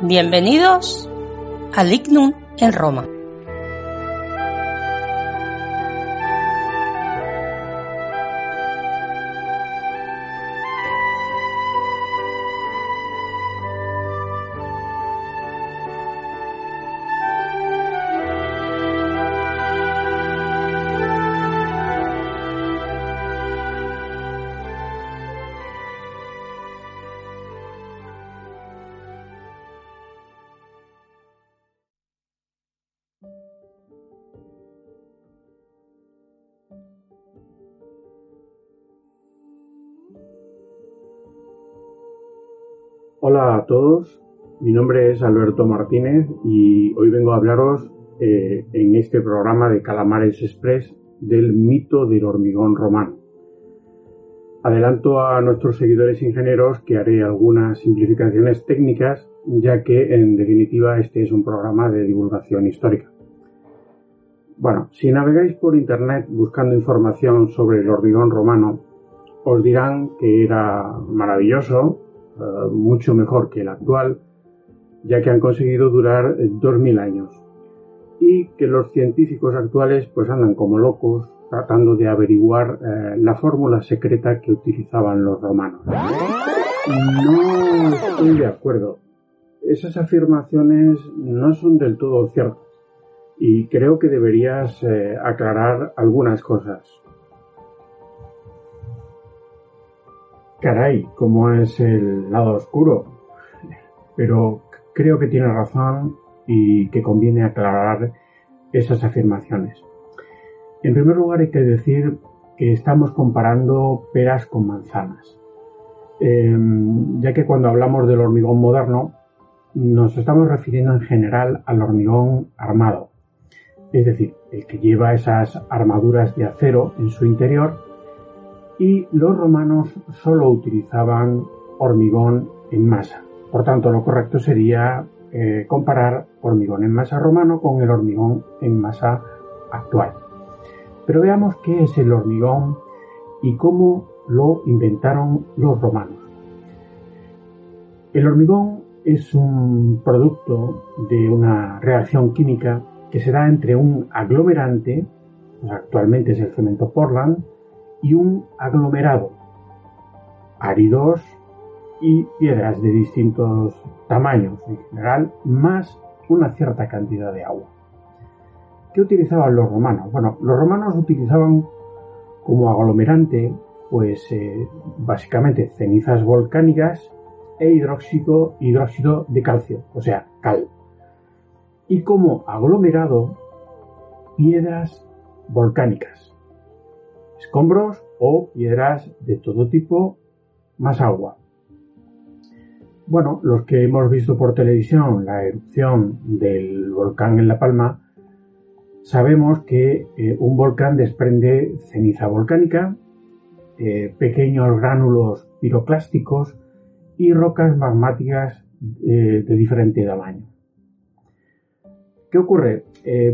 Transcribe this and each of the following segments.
bienvenidos al Ignum en Roma. Todos, mi nombre es Alberto Martínez y hoy vengo a hablaros eh, en este programa de Calamares Express del mito del hormigón romano. Adelanto a nuestros seguidores ingenieros que haré algunas simplificaciones técnicas ya que en definitiva este es un programa de divulgación histórica. Bueno, si navegáis por internet buscando información sobre el hormigón romano, os dirán que era maravilloso, eh, mucho mejor que el actual, ya que han conseguido durar 2000 años. Y que los científicos actuales pues andan como locos tratando de averiguar eh, la fórmula secreta que utilizaban los romanos. No estoy de acuerdo. Esas afirmaciones no son del todo ciertas y creo que deberías eh, aclarar algunas cosas. Caray, cómo es el lado oscuro. Pero creo que tiene razón y que conviene aclarar esas afirmaciones. En primer lugar hay que decir que estamos comparando peras con manzanas, em, ya que cuando hablamos del hormigón moderno nos estamos refiriendo en general al hormigón armado, es decir, el que lleva esas armaduras de acero en su interior y los romanos solo utilizaban hormigón en masa. Por tanto, lo correcto sería eh, comparar hormigón en masa romano con el hormigón en masa actual. Pero veamos qué es el hormigón y cómo lo inventaron los romanos. El hormigón es un producto de una reacción química que se da entre un aglomerante, pues actualmente es el cemento Portland, y un aglomerado, áridos y piedras de distintos tamaños en general, más una cierta cantidad de agua. ¿Qué utilizaban los romanos? Bueno, los romanos utilizaban como aglomerante, pues eh, básicamente cenizas volcánicas e hidróxido, hidróxido de calcio, o sea, cal. Y como aglomerado, piedras volcánicas, escombros o piedras de todo tipo, más agua. Bueno, los que hemos visto por televisión la erupción del volcán en La Palma, sabemos que eh, un volcán desprende ceniza volcánica, eh, pequeños gránulos piroclásticos y rocas magmáticas eh, de diferente tamaño. ¿Qué ocurre?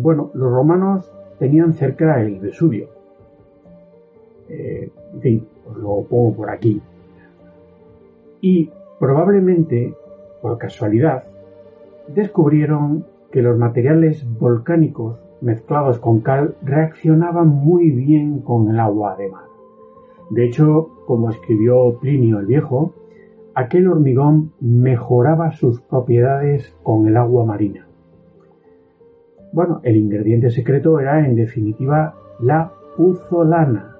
bueno, los romanos tenían cerca el Vesubio, eh, en fin, os lo pongo por aquí. Y probablemente, por casualidad, descubrieron que los materiales volcánicos mezclados con cal reaccionaban muy bien con el agua de mar. De hecho, como escribió Plinio el Viejo, aquel hormigón mejoraba sus propiedades con el agua marina. Bueno, el ingrediente secreto era en definitiva la puzolana,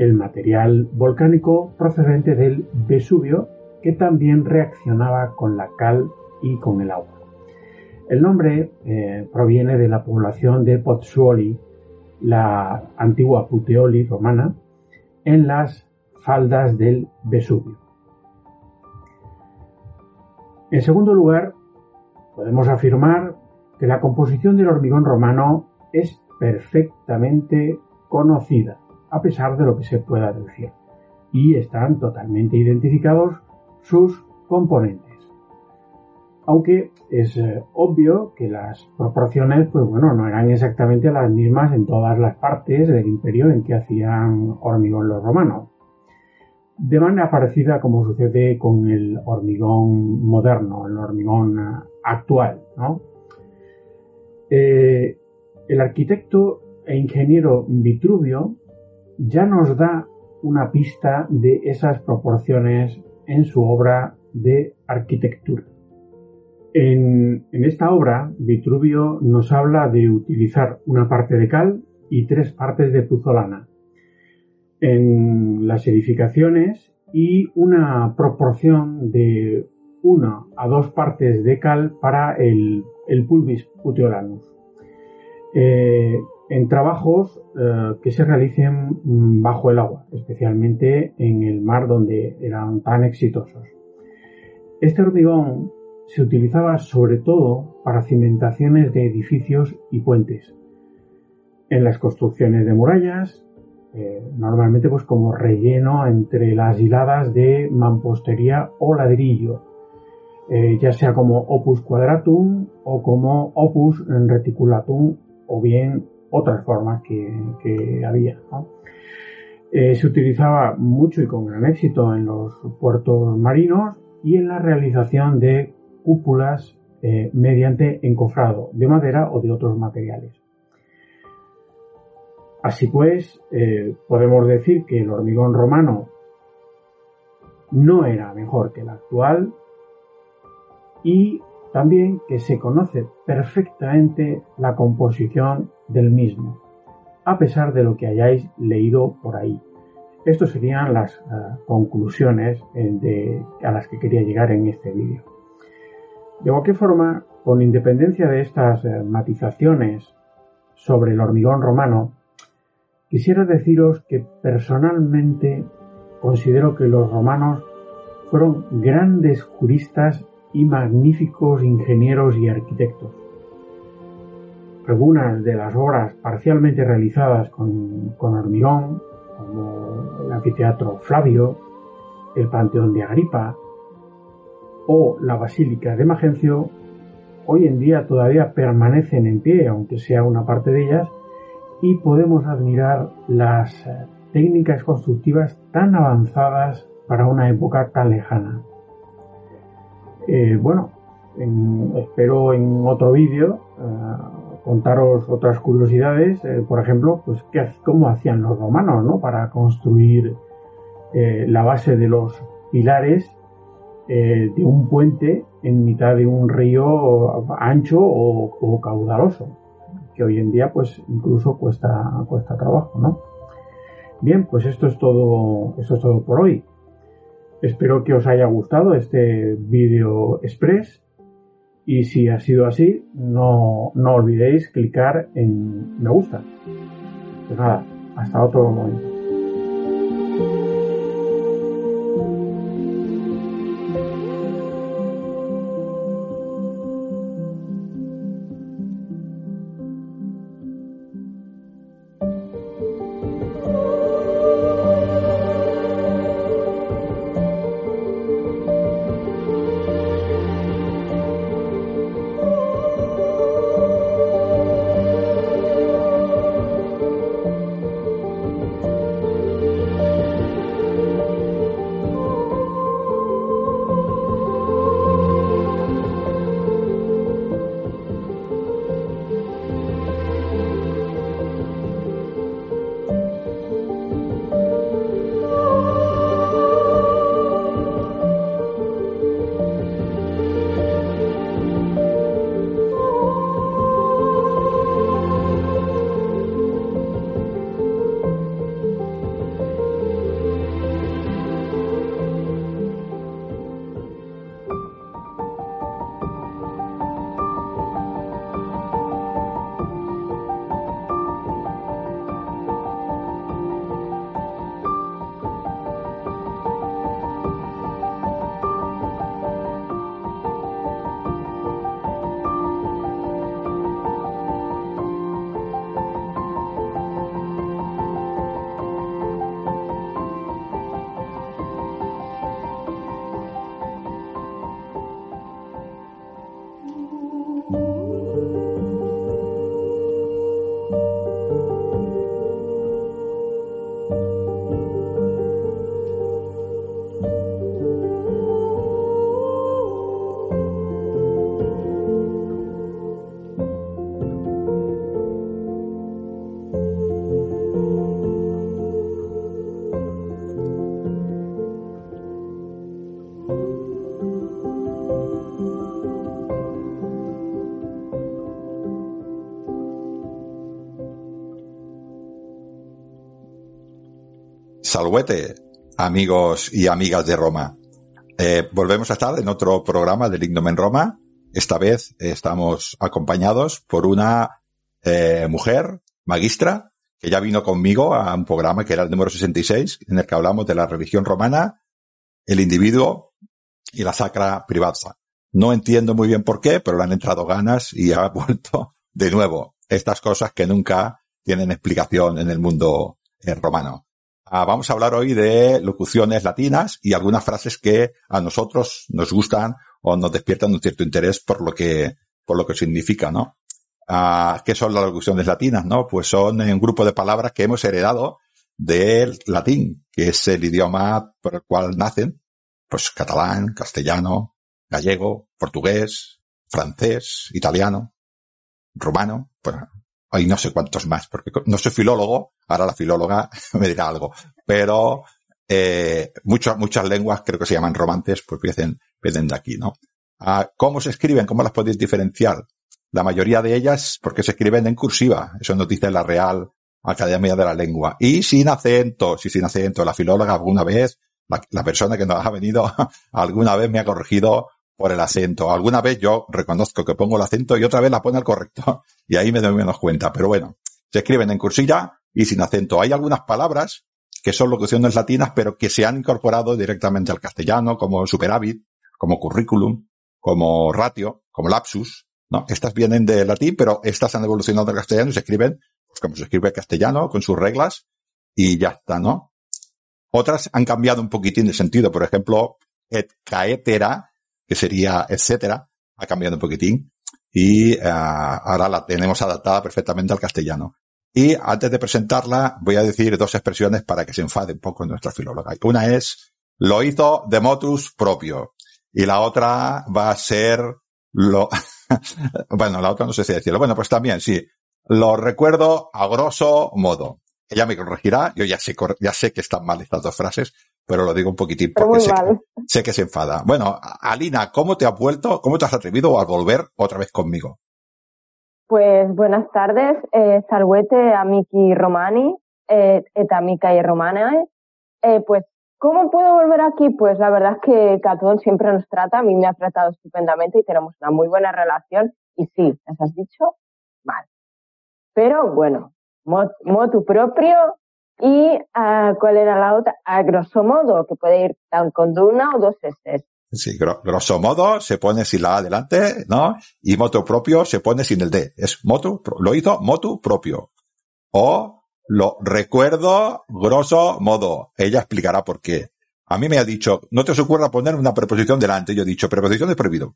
el material volcánico procedente del Vesubio que también reaccionaba con la cal y con el agua. El nombre eh, proviene de la población de Pozzuoli, la antigua Puteoli romana, en las faldas del Vesubio. En segundo lugar, podemos afirmar que la composición del hormigón romano es perfectamente conocida, a pesar de lo que se pueda decir, y están totalmente identificados sus componentes. Aunque es eh, obvio que las proporciones, pues bueno, no eran exactamente las mismas en todas las partes del imperio en que hacían hormigón los romanos. De manera parecida como sucede con el hormigón moderno, el hormigón actual, ¿no? Eh, el arquitecto e ingeniero Vitruvio ya nos da una pista de esas proporciones en su obra de arquitectura. En, esta obra, Vitruvio nos habla de utilizar una parte de cal y tres partes de puzolana en las edificaciones y una proporción de una a dos partes de cal para el, pulvis puteolanus. Eh, en trabajos eh, que se realicen mm, bajo el agua, especialmente en el mar donde eran tan exitosos. Este hormigón se utilizaba sobre todo para cimentaciones de edificios y puentes. En las construcciones de murallas, eh, normalmente pues como relleno entre las hiladas de mampostería o ladrillo, eh, ya sea como opus quadratum o como opus reticulatum o bien otras formas que, había. Eh, se utilizaba mucho y con gran éxito en los puertos marinos y en la realización de cúpulas eh, mediante encofrado de madera o de otros materiales. Así pues, eh, podemos decir que el hormigón romano no era mejor que el actual y también que se conoce perfectamente la composición del mismo, a pesar de lo que hayáis leído por ahí. Estas serían las eh, conclusiones a las que quería llegar en este vídeo. De cualquier forma, con independencia de estas eh, matizaciones sobre el hormigón romano, quisiera deciros que personalmente considero que los romanos fueron grandes juristas y magníficos ingenieros y arquitectos. Algunas de las obras parcialmente realizadas con, con hormigón, como el anfiteatro Flavio, el Panteón de Agripa, o la Basílica de Magencio hoy en día todavía permanecen en pie, aunque sea una parte de ellas, y podemos admirar las eh, técnicas constructivas tan avanzadas para una época tan lejana. Eh, bueno, espero en otro vídeo eh, contaros otras curiosidades, por ejemplo, pues cómo hacían los romanos para construir la base de los pilares eh, de un puente en mitad de un río ancho o, caudaloso, que hoy en día pues incluso cuesta, cuesta trabajo, ¿no? Bien, pues esto es todo, esto es todo por hoy. Espero que os haya gustado este vídeo express y si ha sido así, no, no olvidéis clicar en me gusta. Pues nada, hasta otro momento. Salvete, amigos y amigas de Roma. Eh, volvemos a estar en otro programa del Ignom en Roma. Esta vez estamos acompañados por una eh, mujer magistra que ya vino conmigo a un programa que era el número 66, en el que hablamos de la religión romana, el individuo y la sacra privada. No entiendo muy bien por qué, pero le han entrado ganas y ha vuelto de nuevo. Estas cosas que nunca tienen explicación en el mundo eh, romano. Ah, vamos a hablar hoy de locuciones latinas y algunas frases que a nosotros nos gustan o nos despiertan un cierto interés por lo que, por lo que significa, ¿no? Ah, ¿Qué son las locuciones latinas, no? Pues son un grupo de palabras que hemos heredado del latín, que es el idioma por el cual nacen, pues catalán, castellano, gallego, portugués, francés, italiano, rumano, pues hay no sé cuántos más, porque no soy filólogo, ahora la filóloga me dirá algo, pero eh, muchas, muchas lenguas creo que se llaman romances, pues vienen, vienen de aquí, ¿no? Ah, ¿Cómo se escriben? ¿Cómo las podéis diferenciar? La mayoría de ellas porque se escriben en cursiva, eso nos dice la Real Academia de la Lengua. Y sin acento, si sin acento, la filóloga alguna vez, la, la persona que nos ha venido alguna vez me ha corregido por el acento. Alguna vez yo reconozco que pongo el acento y otra vez la pone al correcto. Y ahí me doy menos cuenta. Pero bueno, se escriben en cursilla y sin acento. Hay algunas palabras que son locuciones latinas, pero que se han incorporado directamente al castellano, como superávit, como currículum, como ratio, como lapsus, ¿no? Estas vienen de latín, pero estas han evolucionado al castellano y se escriben, pues como se escribe castellano, con sus reglas, y ya está, ¿no? Otras han cambiado un poquitín de sentido. Por ejemplo, et caetera que sería etcétera, ha cambiado un poquitín y uh, ahora la tenemos adaptada perfectamente al castellano. Y antes de presentarla, voy a decir dos expresiones para que se enfade un poco nuestra filóloga. Una es, lo hizo de motus propio. Y la otra va a ser, lo, bueno, la otra no sé si decirlo. Bueno, pues también, sí. Lo recuerdo a grosso modo. Ella me corregirá. Yo ya sé, ya sé que están mal estas dos frases, pero lo digo un poquitín porque sé que, sé que, se enfada. Bueno, Alina, ¿cómo te has vuelto, cómo te has atrevido a volver otra vez conmigo? Pues buenas tardes, eh, salvete amici romani, eh, et amicae romanae. Eh, pues, ¿cómo puedo volver aquí? Pues la verdad es que Catón siempre nos trata, a mí me ha tratado estupendamente y tenemos una muy buena relación. Y sí, ¿les has dicho? Mal. Pero bueno, motu propio y uh, cuál era la otra, a grosso modo, que puede ir tan con una o dos S. Sí, grosso modo se pone sin la A adelante, ¿no? Y moto propio se pone sin el D. Es motu, lo hizo motu propio. O lo recuerdo grosso modo. Ella explicará por qué. A mí me ha dicho, no te os ocurra poner una preposición delante. Yo he dicho, preposición es prohibido.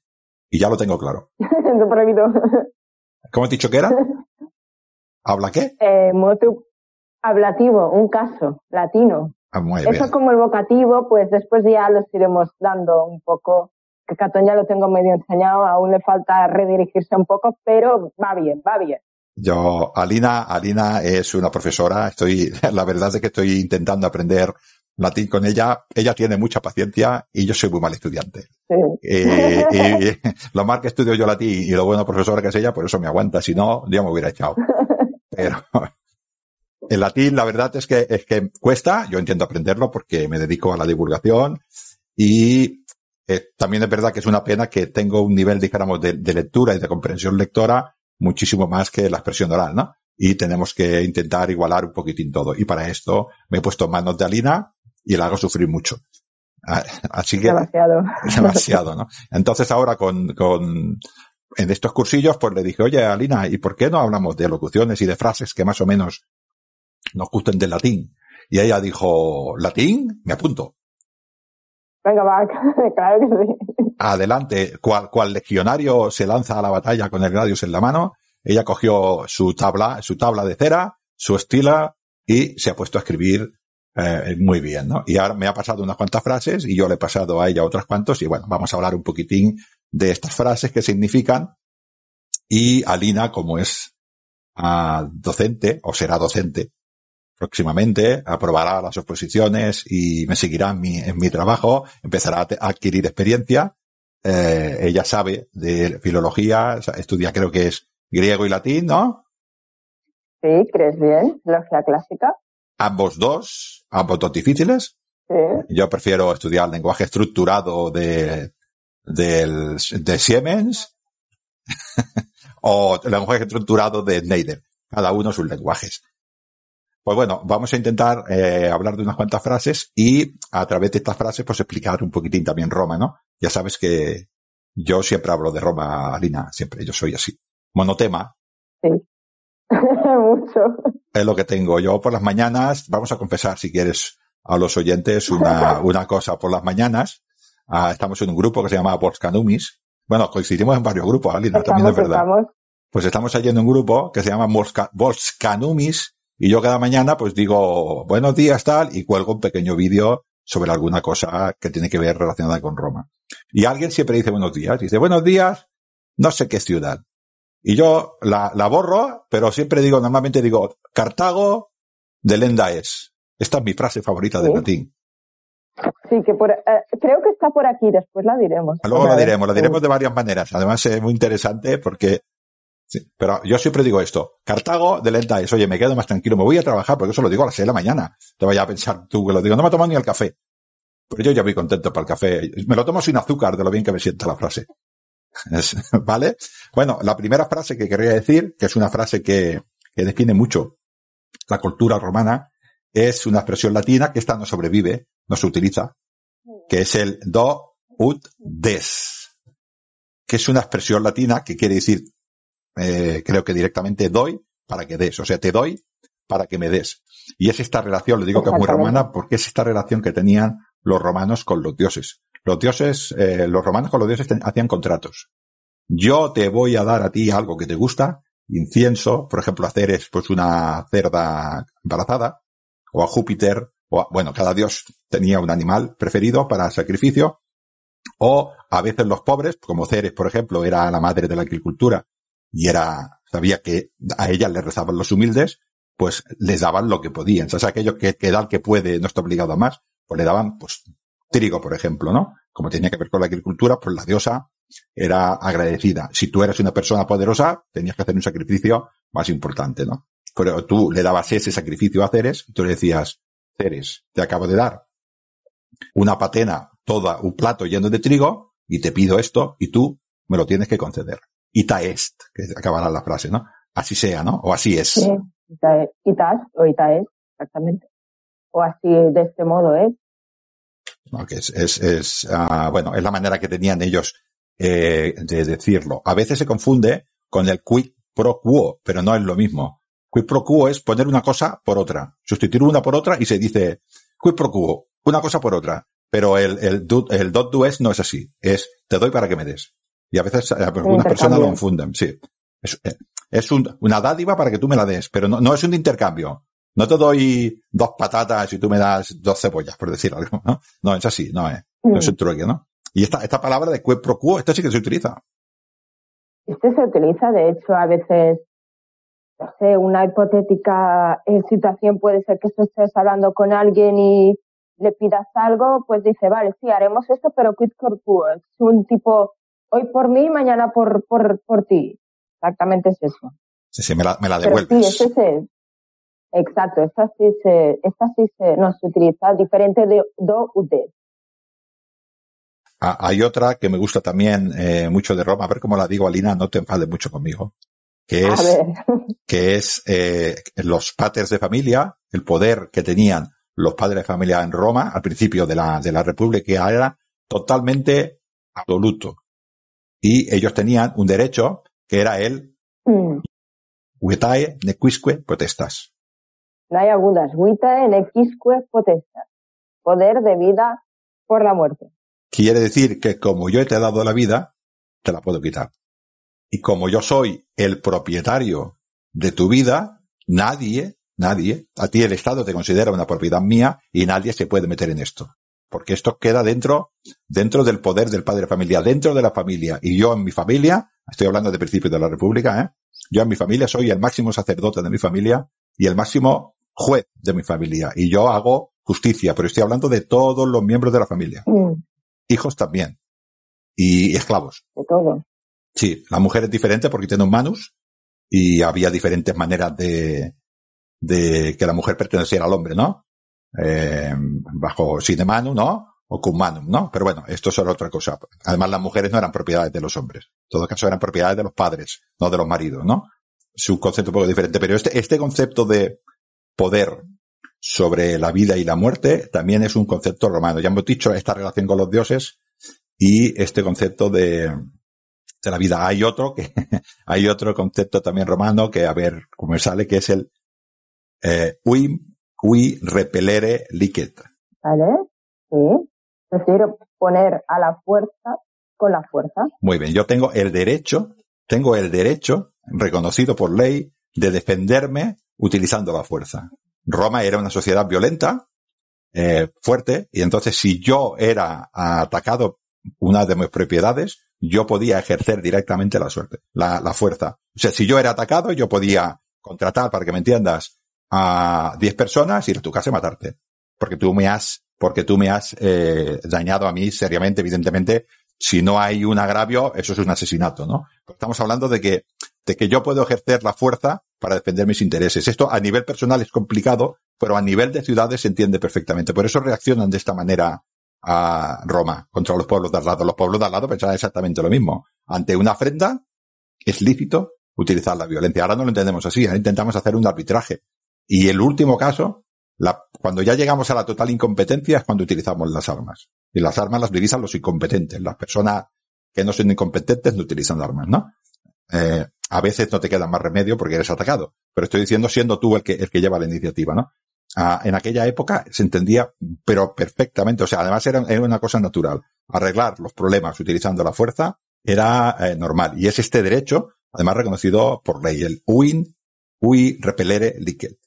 Y ya lo tengo claro. prohibido. ¿Cómo has dicho que era? ¿Habla qué? Eh, motu, Hablativo, un caso, latino. Ah, Eso como el vocativo, pues después ya los iremos dando un poco, que Catón ya lo tengo medio enseñado, aún le falta redirigirse un poco, pero va bien, va bien. Yo, Alina, Alina es una profesora, estoy, la verdad es que estoy intentando aprender latín con ella, ella tiene mucha paciencia y yo soy muy mal estudiante. Sí. Eh, y, lo mal que estudio yo latín y lo bueno profesora que es ella, por eso me aguanta, si no, ya me hubiera echado. Pero, el latín, la verdad es que, es que cuesta, yo intento aprenderlo porque me dedico a la divulgación y eh, también es verdad que es una pena que tengo un nivel, dijéramos, de, de, lectura y de comprensión lectora muchísimo más que la expresión oral, ¿no? Y tenemos que intentar igualar un poquitín todo. Y para esto me he puesto manos de Alina y la hago sufrir mucho. Ah, así que. Demasiado. Demasiado, ¿no? Entonces ahora con, con, en estos cursillos, pues le dije, oye, Alina, ¿y por qué no hablamos de locuciones y de frases que más o menos nos gusten del latín. Y ella dijo, ¿latín? Me apunto. Venga, va, claro que sí. Adelante, cual, cual legionario se lanza a la batalla con el gladius en la mano, ella cogió su tabla, su tabla de cera, su estila y se ha puesto a escribir eh, muy bien, ¿no? Y ahora me ha pasado unas cuantas frases y yo le he pasado a ella otras cuantas y bueno, vamos a hablar un poquitín de estas frases que significan y Alina, como es uh, docente o será docente próximamente, aprobará las oposiciones y me seguirá en mi, en mi trabajo, empezará a, adquirir experiencia. Eh, ella sabe de filología, estudia creo que es griego y latín, ¿no? Sí, crees bien, filología clásica. ambos dos, ambos dos difíciles. Yo prefiero estudiar lenguaje estructurado de, de Siemens o lenguaje estructurado de Schneider. Cada uno sus lenguajes. Pues bueno, vamos a intentar eh, hablar de unas cuantas frases y a través de estas frases pues explicar un poquitín también Roma, ¿no? Ya sabes que yo siempre hablo de Roma, Alina, siempre, yo soy así. Monotema. Sí. Mucho. Es lo que tengo. Yo por las mañanas, vamos a confesar si quieres a los oyentes una, una cosa por las mañanas. Ah, estamos en un grupo que se llama Volskanumis. Bueno, coincidimos en varios grupos, Alina, también es verdad. Pues estamos allí en un grupo que se llama Volskanumis y yo cada mañana pues digo buenos días tal y cuelgo un pequeño vídeo sobre alguna cosa que tiene que ver relacionada con Roma. Y alguien siempre dice buenos días. Dice buenos días, no sé qué ciudad. Y yo la, la borro, pero siempre digo, normalmente digo, Cartago de Lenda es. Esta es mi frase favorita de latín. Sí, que por, eh, creo que está por aquí, después la diremos. Luego la diremos, la diremos de varias maneras. Además es muy interesante porque, pero yo siempre digo esto, Cartago de lenta es, oye, me quedo más tranquilo, me voy a trabajar porque eso lo digo a las seis de la mañana. Te vaya a pensar tú que lo digo, no me tomo ni el café. Pero yo ya voy contento para el café. Me lo tomo sin azúcar de lo bien que me sienta la frase. ¿Vale? Bueno, la primera frase que querría decir, que es una frase que, que define mucho la cultura romana, es una expresión latina que esta no sobrevive, no se utiliza, que es el do ut des, que es una expresión latina que quiere decir, eh, creo que directamente doy para que des, o sea, te doy para que me des. Y es esta relación, le digo que es muy romana, porque es esta relación que tenían los romanos con los dioses. Los dioses, eh, los romanos con los dioses hacían contratos. Yo te voy a dar a ti algo que te gusta, incienso, por ejemplo, hacer es pues una cerda embarazada, o a Júpiter, o bueno, cada dios tenía un animal preferido para sacrificio, o a veces los pobres, como Ceres, por ejemplo, era la madre de la agricultura y era, sabía que a ella le rezaban los humildes, pues les daban lo que podían. O sea, aquello que, que da que puede no está obligado a más, pues le daban, pues, trigo, por ejemplo, ¿no? Como tenía que ver con la agricultura, pues la diosa era agradecida. Si tú eras una persona poderosa, tenías que hacer un sacrificio más importante, ¿no? pero tú le dabas ese sacrificio a Ceres y tú le decías, Ceres, te acabo de dar una patena, toda un plato lleno de trigo y te pido esto y tú me lo tienes que conceder. Ita est, que acabará la frase, ¿no? Así sea, ¿no? O así es. Sí, ita, o ita es, exactamente. O así de este modo es. es, es, es uh, bueno, es la manera que tenían ellos eh, de decirlo. A veces se confunde con el quid pro quo, pero no es lo mismo. Quid pro quo es poner una cosa por otra. Sustituir una por otra y se dice quid pro quo, una cosa por otra. Pero el, el, el dot do es no es así. Es te doy para que me des. Y a veces eh, algunas personas lo confunden. Sí. Es, eh, es un, una dádiva para que tú me la des, pero no, no es un intercambio. No te doy dos patatas y tú me das dos cebollas, por decir algo, ¿no? No, es así, no es. No es un trueque, ¿no? Y esta, esta palabra de quid pro quo, esta sí que se utiliza. Este se utiliza, de hecho, a veces no sé, una hipotética eh, situación puede ser que estés hablando con alguien y le pidas algo, pues dice, vale, sí, haremos esto, pero quid pro quo. Es un tipo, hoy por mí, mañana por, por, por ti. Exactamente es eso. Sí, sí, me la, me la devuelves. Pero sí, ese es. Exacto, esta sí se, esta sí se nos utiliza diferente de do u de. Ah, hay otra que me gusta también eh, mucho de Roma. A ver cómo la digo, Alina, no te enfades mucho conmigo que es, que es eh, los patres de familia, el poder que tenían los padres de familia en Roma al principio de la, de la República era totalmente absoluto. Y ellos tenían un derecho que era el mm. vitae nequisque potestas. No hay agudas. Vitae nequisque potestas. Poder de vida por la muerte. Quiere decir que como yo te he dado la vida, te la puedo quitar. Y como yo soy el propietario de tu vida, nadie, nadie, a ti el Estado te considera una propiedad mía y nadie se puede meter en esto. Porque esto queda dentro, dentro del poder del padre de familia, dentro de la familia. Y yo en mi familia, estoy hablando de principios de la República, ¿eh? Yo en mi familia soy el máximo sacerdote de mi familia y el máximo juez de mi familia. Y yo hago justicia, pero estoy hablando de todos los miembros de la familia. Mm. Hijos también. Y esclavos. De todo. Sí, la mujer es diferente porque tiene un manus y había diferentes maneras de, de que la mujer perteneciera al hombre, ¿no? Eh, bajo sine manu, ¿no? O cum manum, ¿no? Pero bueno, esto es otra cosa. Además, las mujeres no eran propiedades de los hombres. En todo caso, eran propiedades de los padres, no de los maridos, ¿no? Es un concepto un poco diferente. Pero este, este concepto de poder sobre la vida y la muerte también es un concepto romano. Ya hemos dicho esta relación con los dioses y este concepto de, de la vida. Hay otro que, hay otro concepto también romano que a ver cómo sale, que es el eh, qui, repelere licet. ¿Vale? Sí. Prefiero poner a la fuerza con la fuerza. Muy bien. Yo tengo el derecho, tengo el derecho reconocido por ley de defenderme utilizando la fuerza. Roma era una sociedad violenta, eh, fuerte, y entonces si yo era atacado una de mis propiedades, yo podía ejercer directamente la suerte, la, la fuerza. O sea, si yo era atacado, yo podía contratar, para que me entiendas, a 10 personas, ir a tu casa y matarte. Porque tú me has, porque tú me has eh, dañado a mí seriamente, evidentemente. Si no hay un agravio, eso es un asesinato, ¿no? Estamos hablando de que, de que yo puedo ejercer la fuerza para defender mis intereses. Esto a nivel personal es complicado, pero a nivel de ciudades se entiende perfectamente. Por eso reaccionan de esta manera a Roma contra los pueblos de al lado. Los pueblos de al lado pensaban exactamente lo mismo. Ante una ofrenda, es lícito utilizar la violencia. Ahora no lo entendemos así, ahora intentamos hacer un arbitraje. Y el último caso, la, cuando ya llegamos a la total incompetencia es cuando utilizamos las armas. Y las armas las utilizan los incompetentes. Las personas que no son incompetentes no utilizan armas, ¿no? Eh, a veces no te queda más remedio porque eres atacado. Pero estoy diciendo siendo tú el que, el que lleva la iniciativa, ¿no? Ah, en aquella época se entendía, pero perfectamente. O sea, además era, era una cosa natural. Arreglar los problemas utilizando la fuerza era eh, normal. Y es este derecho, además reconocido por ley, el uin, ui repelere licet.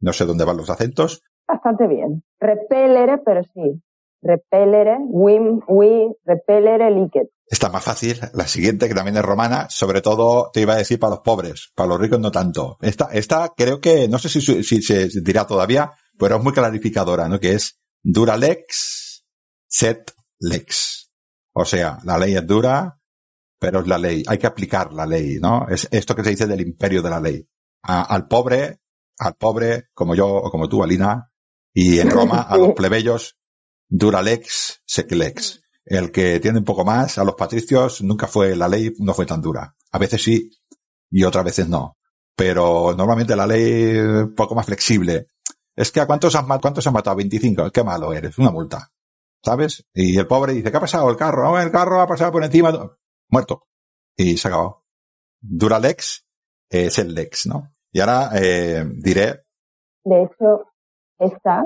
No sé dónde van los acentos. Bastante bien. Repelere, pero sí. Repelere, wim, ui, repelere licet. Está más fácil. La siguiente, que también es romana, sobre todo te iba a decir para los pobres, para los ricos no tanto. Esta, esta creo que, no sé si, si se dirá todavía, pero es muy clarificadora, ¿no? Que es dura lex, set lex. O sea, la ley es dura, pero es la ley. Hay que aplicar la ley, ¿no? Es esto que se dice del imperio de la ley. al pobre, al pobre, como yo o como tú, Alina, y en Roma, a los plebeyos, dura lex, sec lex. El que tiene un poco más, a los patricios, nunca fue, la ley no fue tan dura. A veces sí, y otras veces no. Pero normalmente la ley un poco más flexible. Es que a cuántos han, cuántos han matado? 25. Qué malo eres. Una multa. ¿Sabes? Y el pobre dice, ¿qué ha pasado? El carro. El carro ha pasado por encima. Muerto. Y se acabó. Dura lex es el lex, ¿no? Y ahora eh, diré. De hecho, esta,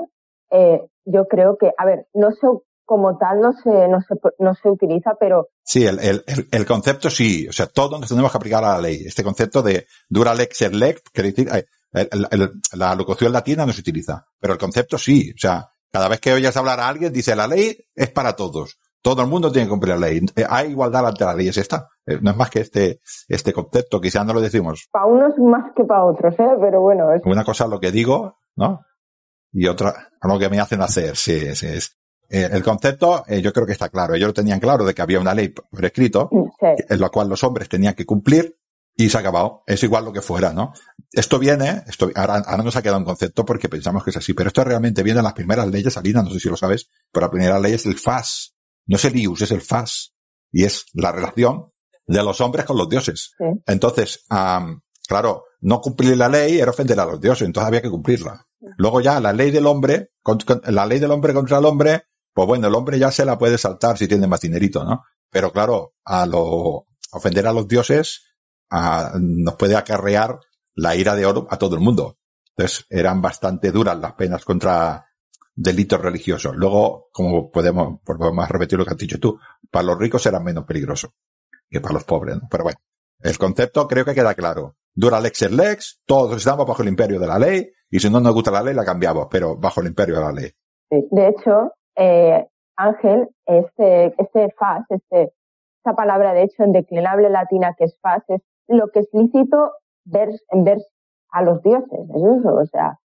eh, yo creo que, a ver, no sé como tal no se, no se, no se utiliza, pero... Sí, el, el, el, concepto sí, o sea, todo nos tenemos que aplicar a la ley. Este concepto de dura lex er lex, quiere decir, la locución latina no se utiliza, pero el concepto sí, o sea, cada vez que oyes hablar a alguien, dice la ley es para todos. Todo el mundo tiene que cumplir la ley. Eh, hay igualdad ante la ley, es esta. Eh, no es más que este, este concepto, quizá no lo decimos. Para unos más que para otros, ¿eh? Pero bueno. Es... Una cosa es lo que digo, ¿no? Y otra, lo que me hacen hacer, sí, sí. Es. Eh, el concepto, eh, yo creo que está claro. Ellos lo tenían claro de que había una ley por escrito, en la cual los hombres tenían que cumplir, y se ha acabado. Es igual lo que fuera, ¿no? Esto viene, esto, ahora, ahora nos ha quedado un concepto porque pensamos que es así, pero esto realmente viene en las primeras leyes, Alina, no sé si lo sabes, pero la primera ley es el FAS. No es el IUS, es el FAS. Y es la relación de los hombres con los dioses. Entonces, claro, no cumplir la ley era ofender a los dioses, entonces había que cumplirla. Luego ya la ley del hombre, la ley del hombre contra el hombre, pues bueno, el hombre ya se la puede saltar si tiene más dinerito, ¿no? Pero claro, a lo, ofender a los dioses, nos puede acarrear la ira de oro a todo el mundo. Entonces, eran bastante duras las penas contra delitos religiosos. Luego, como podemos, podemos repetir lo que has dicho tú, para los ricos eran menos peligrosos que para los pobres, ¿no? Pero bueno, el concepto creo que queda claro. Dura lex es lex, todos estamos bajo el imperio de la ley, y si no nos gusta la ley, la cambiamos, pero bajo el imperio de la ley. De hecho, eh, Ángel, este, este fas, este, esta palabra de hecho en declinable latina que es fas, es lo que es lícito ver, en ver a los dioses, es eso, o sea,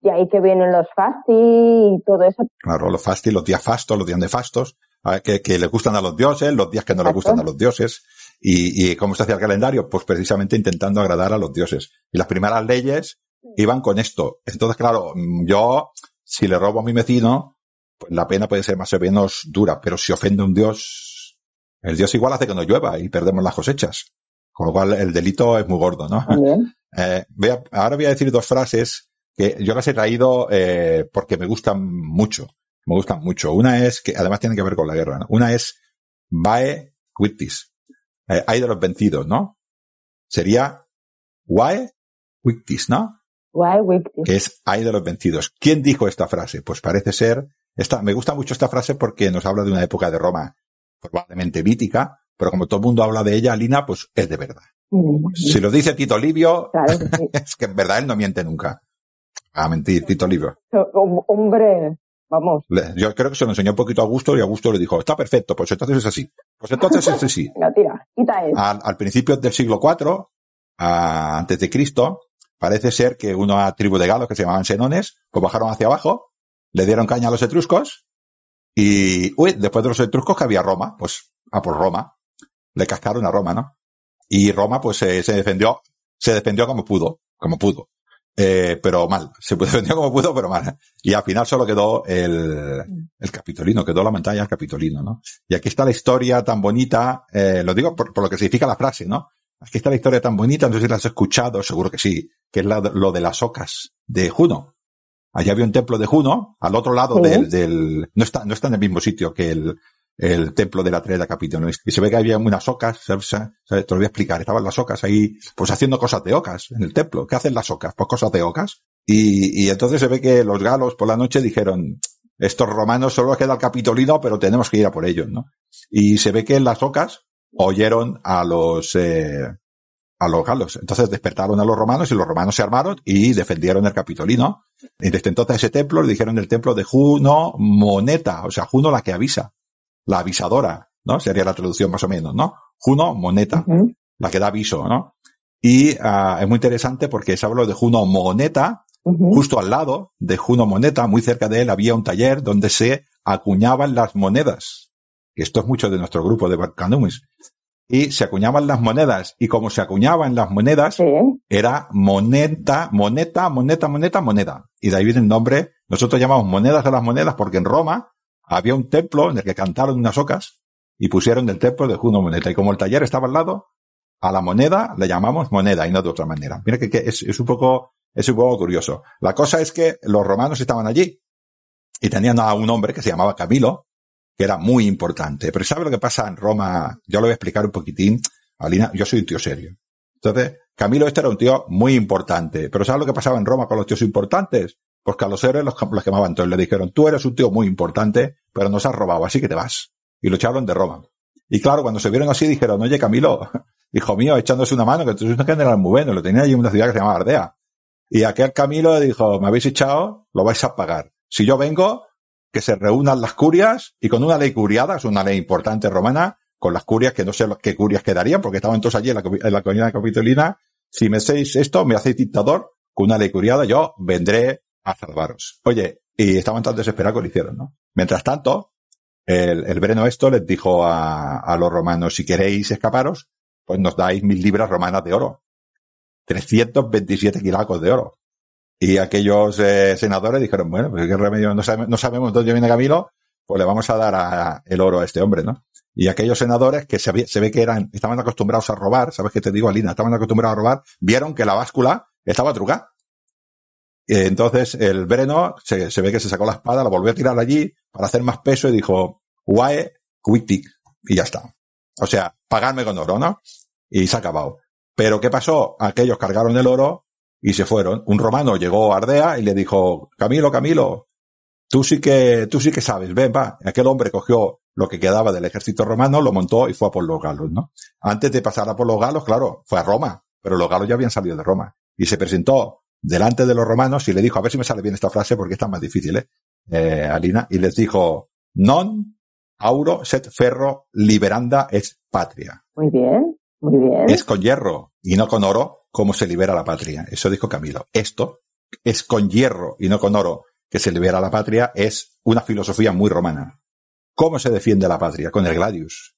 de ahí que vienen los fasti y todo eso. Claro, los fasti, los días fastos, los días nefastos, que, que le gustan a los dioses, los días que no le gustan a los dioses. Y, y cómo se hacía el calendario? Pues precisamente intentando agradar a los dioses. Y las primeras leyes iban con esto. Entonces, claro, yo, si le robo a mi vecino, pues la pena puede ser más o menos dura, pero si ofende a un dios, el dios igual hace que no llueva y perdemos las cosechas. Con lo cual el delito es muy gordo, ¿no? Eh, ahora voy a decir dos frases que yo las he traído eh, porque me gustan mucho. Me gustan mucho. Una es que además tienen que ver con la guerra. ¿no? Una es Vae Quictis. Eh, hay de los vencidos, ¿no? Sería Vae Quictis, ¿no? Quictis. Que es hay de los vencidos. ¿Quién dijo esta frase? Pues parece ser esta, me gusta mucho esta frase porque nos habla de una época de Roma probablemente mítica, pero como todo el mundo habla de ella, Lina, pues es de verdad. Si lo dice Tito Livio, es que en verdad él no miente nunca. A mentir, Tito Livio. Hombre, vamos. Yo creo que se lo enseñó un poquito a Augusto y Augusto le dijo, está perfecto, pues entonces es así. Pues entonces es así. Al, al principio del siglo IV, antes de Cristo, parece ser que una tribu de galos que se llamaban senones, pues bajaron hacia abajo le dieron caña a los etruscos y, uy, después de los etruscos que había Roma, pues, a por Roma. Le cascaron a Roma, ¿no? Y Roma, pues, se defendió, se defendió como pudo, como pudo. Eh, pero mal. Se defendió como pudo, pero mal. Y al final solo quedó el, el Capitolino, quedó la montaña del Capitolino, ¿no? Y aquí está la historia tan bonita, eh, lo digo por, lo que significa la frase, ¿no? Aquí está la historia tan bonita, no sé si la has escuchado, seguro que sí, que es lo de las ocas de Juno. Allí había un templo de Juno, al otro lado del, del, no está, no está en el mismo sitio que el, el templo de la Treda Capitolino. Y se ve que había unas ocas, te lo voy a explicar, estaban las ocas ahí, pues haciendo cosas de ocas en el templo. ¿Qué hacen las ocas? Pues cosas de ocas. Y, y entonces se ve que los galos por la noche dijeron, estos romanos solo queda el Capitolino, pero tenemos que ir a por ellos, ¿no? Y se ve que las ocas oyeron a los, eh, a los galos. Entonces despertaron a los romanos y los romanos se armaron y defendieron el Capitolino. Y desde entonces ese templo le dijeron el templo de Juno Moneta, o sea, Juno la que avisa, la avisadora, ¿no? Sería la traducción más o menos, ¿no? Juno Moneta, la que da aviso, ¿no? Y uh, es muy interesante porque se habló de Juno Moneta, justo al lado de Juno Moneta, muy cerca de él había un taller donde se acuñaban las monedas. Esto es mucho de nuestro grupo de Barcanumis y se acuñaban las monedas. Y como se acuñaban las monedas, era moneta, moneta, moneta, moneta, moneda. Y de ahí viene el nombre. Nosotros llamamos monedas de las monedas porque en Roma había un templo en el que cantaron unas ocas y pusieron el templo de Juno Moneta. Y como el taller estaba al lado, a la moneda le llamamos moneda y no de otra manera. Mira que, es, es, un poco, es un poco curioso. La cosa es que los romanos estaban allí y tenían a un hombre que se llamaba Camilo, que era muy importante. Pero ¿sabe lo que pasa en Roma? Yo lo voy a explicar un poquitín. Alina, yo soy un tío serio. Entonces, Camilo este era un tío muy importante. Pero ¿sabe lo que pasaba en Roma con los tíos importantes? Pues que a los héroes los, los quemaban. Entonces le dijeron, tú eres un tío muy importante, pero nos has robado, así que te vas. Y lo echaron de Roma. Y claro, cuando se vieron así, dijeron, oye Camilo, hijo mío, echándose una mano, que tú eres un general muy bueno, lo tenía allí en una ciudad que se llama Ardea. Y aquel Camilo dijo, me habéis echado, lo vais a pagar. Si yo vengo, que se reúnan las curias y con una ley curiada, es una ley importante romana, con las curias que no sé qué curias quedarían, porque estaban todos allí en la, en la comunidad capitolina. Si me hacéis esto, me hacéis dictador, con una ley curiada, yo vendré a salvaros. Oye, y estaban tan desesperados que lo hicieron, ¿no? Mientras tanto, el, el Breno esto les dijo a, a los romanos, si queréis escaparos, pues nos dais mil libras romanas de oro. 327 kilacos de oro. Y aquellos eh, senadores dijeron, bueno, pues qué remedio, no, no sabemos dónde viene Camilo, pues le vamos a dar a, el oro a este hombre, ¿no? Y aquellos senadores que se, se, ve que eran, estaban acostumbrados a robar, ¿sabes qué te digo, Alina? Estaban acostumbrados a robar, vieron que la báscula estaba trucada. Entonces el Breno se, ve que se sacó la espada, la volvió a tirar allí para hacer más peso y dijo, Wae Quitic. Y ya está. O sea, pagarme con oro, ¿no? Y se ha acabado. Pero ¿qué pasó? Aquellos cargaron el oro y se fueron. Un romano llegó a Ardea y le dijo, Camilo, Camilo, tú sí que, tú sí que sabes, ven, va. Aquel hombre cogió lo que quedaba del ejército romano, lo montó y fue a por los galos, ¿no? Antes de pasar a por los galos, claro, fue a Roma, pero los galos ya habían salido de Roma. Y se presentó delante de los romanos y le dijo, a ver si me sale bien esta frase porque está más difícil, ¿eh? eh Alina, y les dijo, non auro set ferro liberanda es patria. Muy bien, muy bien. Es con hierro y no con oro cómo se libera la patria. Eso dijo Camilo. Esto es con hierro y no con oro que se libera la patria, es una filosofía muy romana. ¿Cómo se defiende la patria? Con el gladius.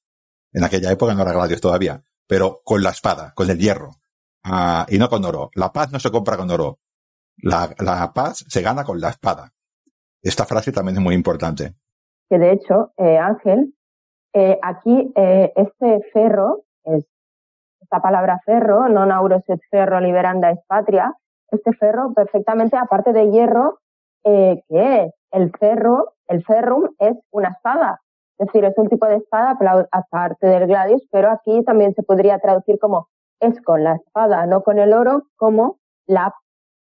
En aquella época no era gladius todavía, pero con la espada, con el hierro. Ah, y no con oro. La paz no se compra con oro. La, la paz se gana con la espada. Esta frase también es muy importante. Que de hecho, eh, Ángel, eh, aquí eh, este ferro, es, esta palabra ferro, non auros et ferro liberanda es patria, este ferro perfectamente, aparte de hierro, eh, ¿qué es? El ferro, el ferrum es una espada. Es decir, es un tipo de espada aparte del gladius, pero aquí también se podría traducir como es con la espada, no con el oro, como la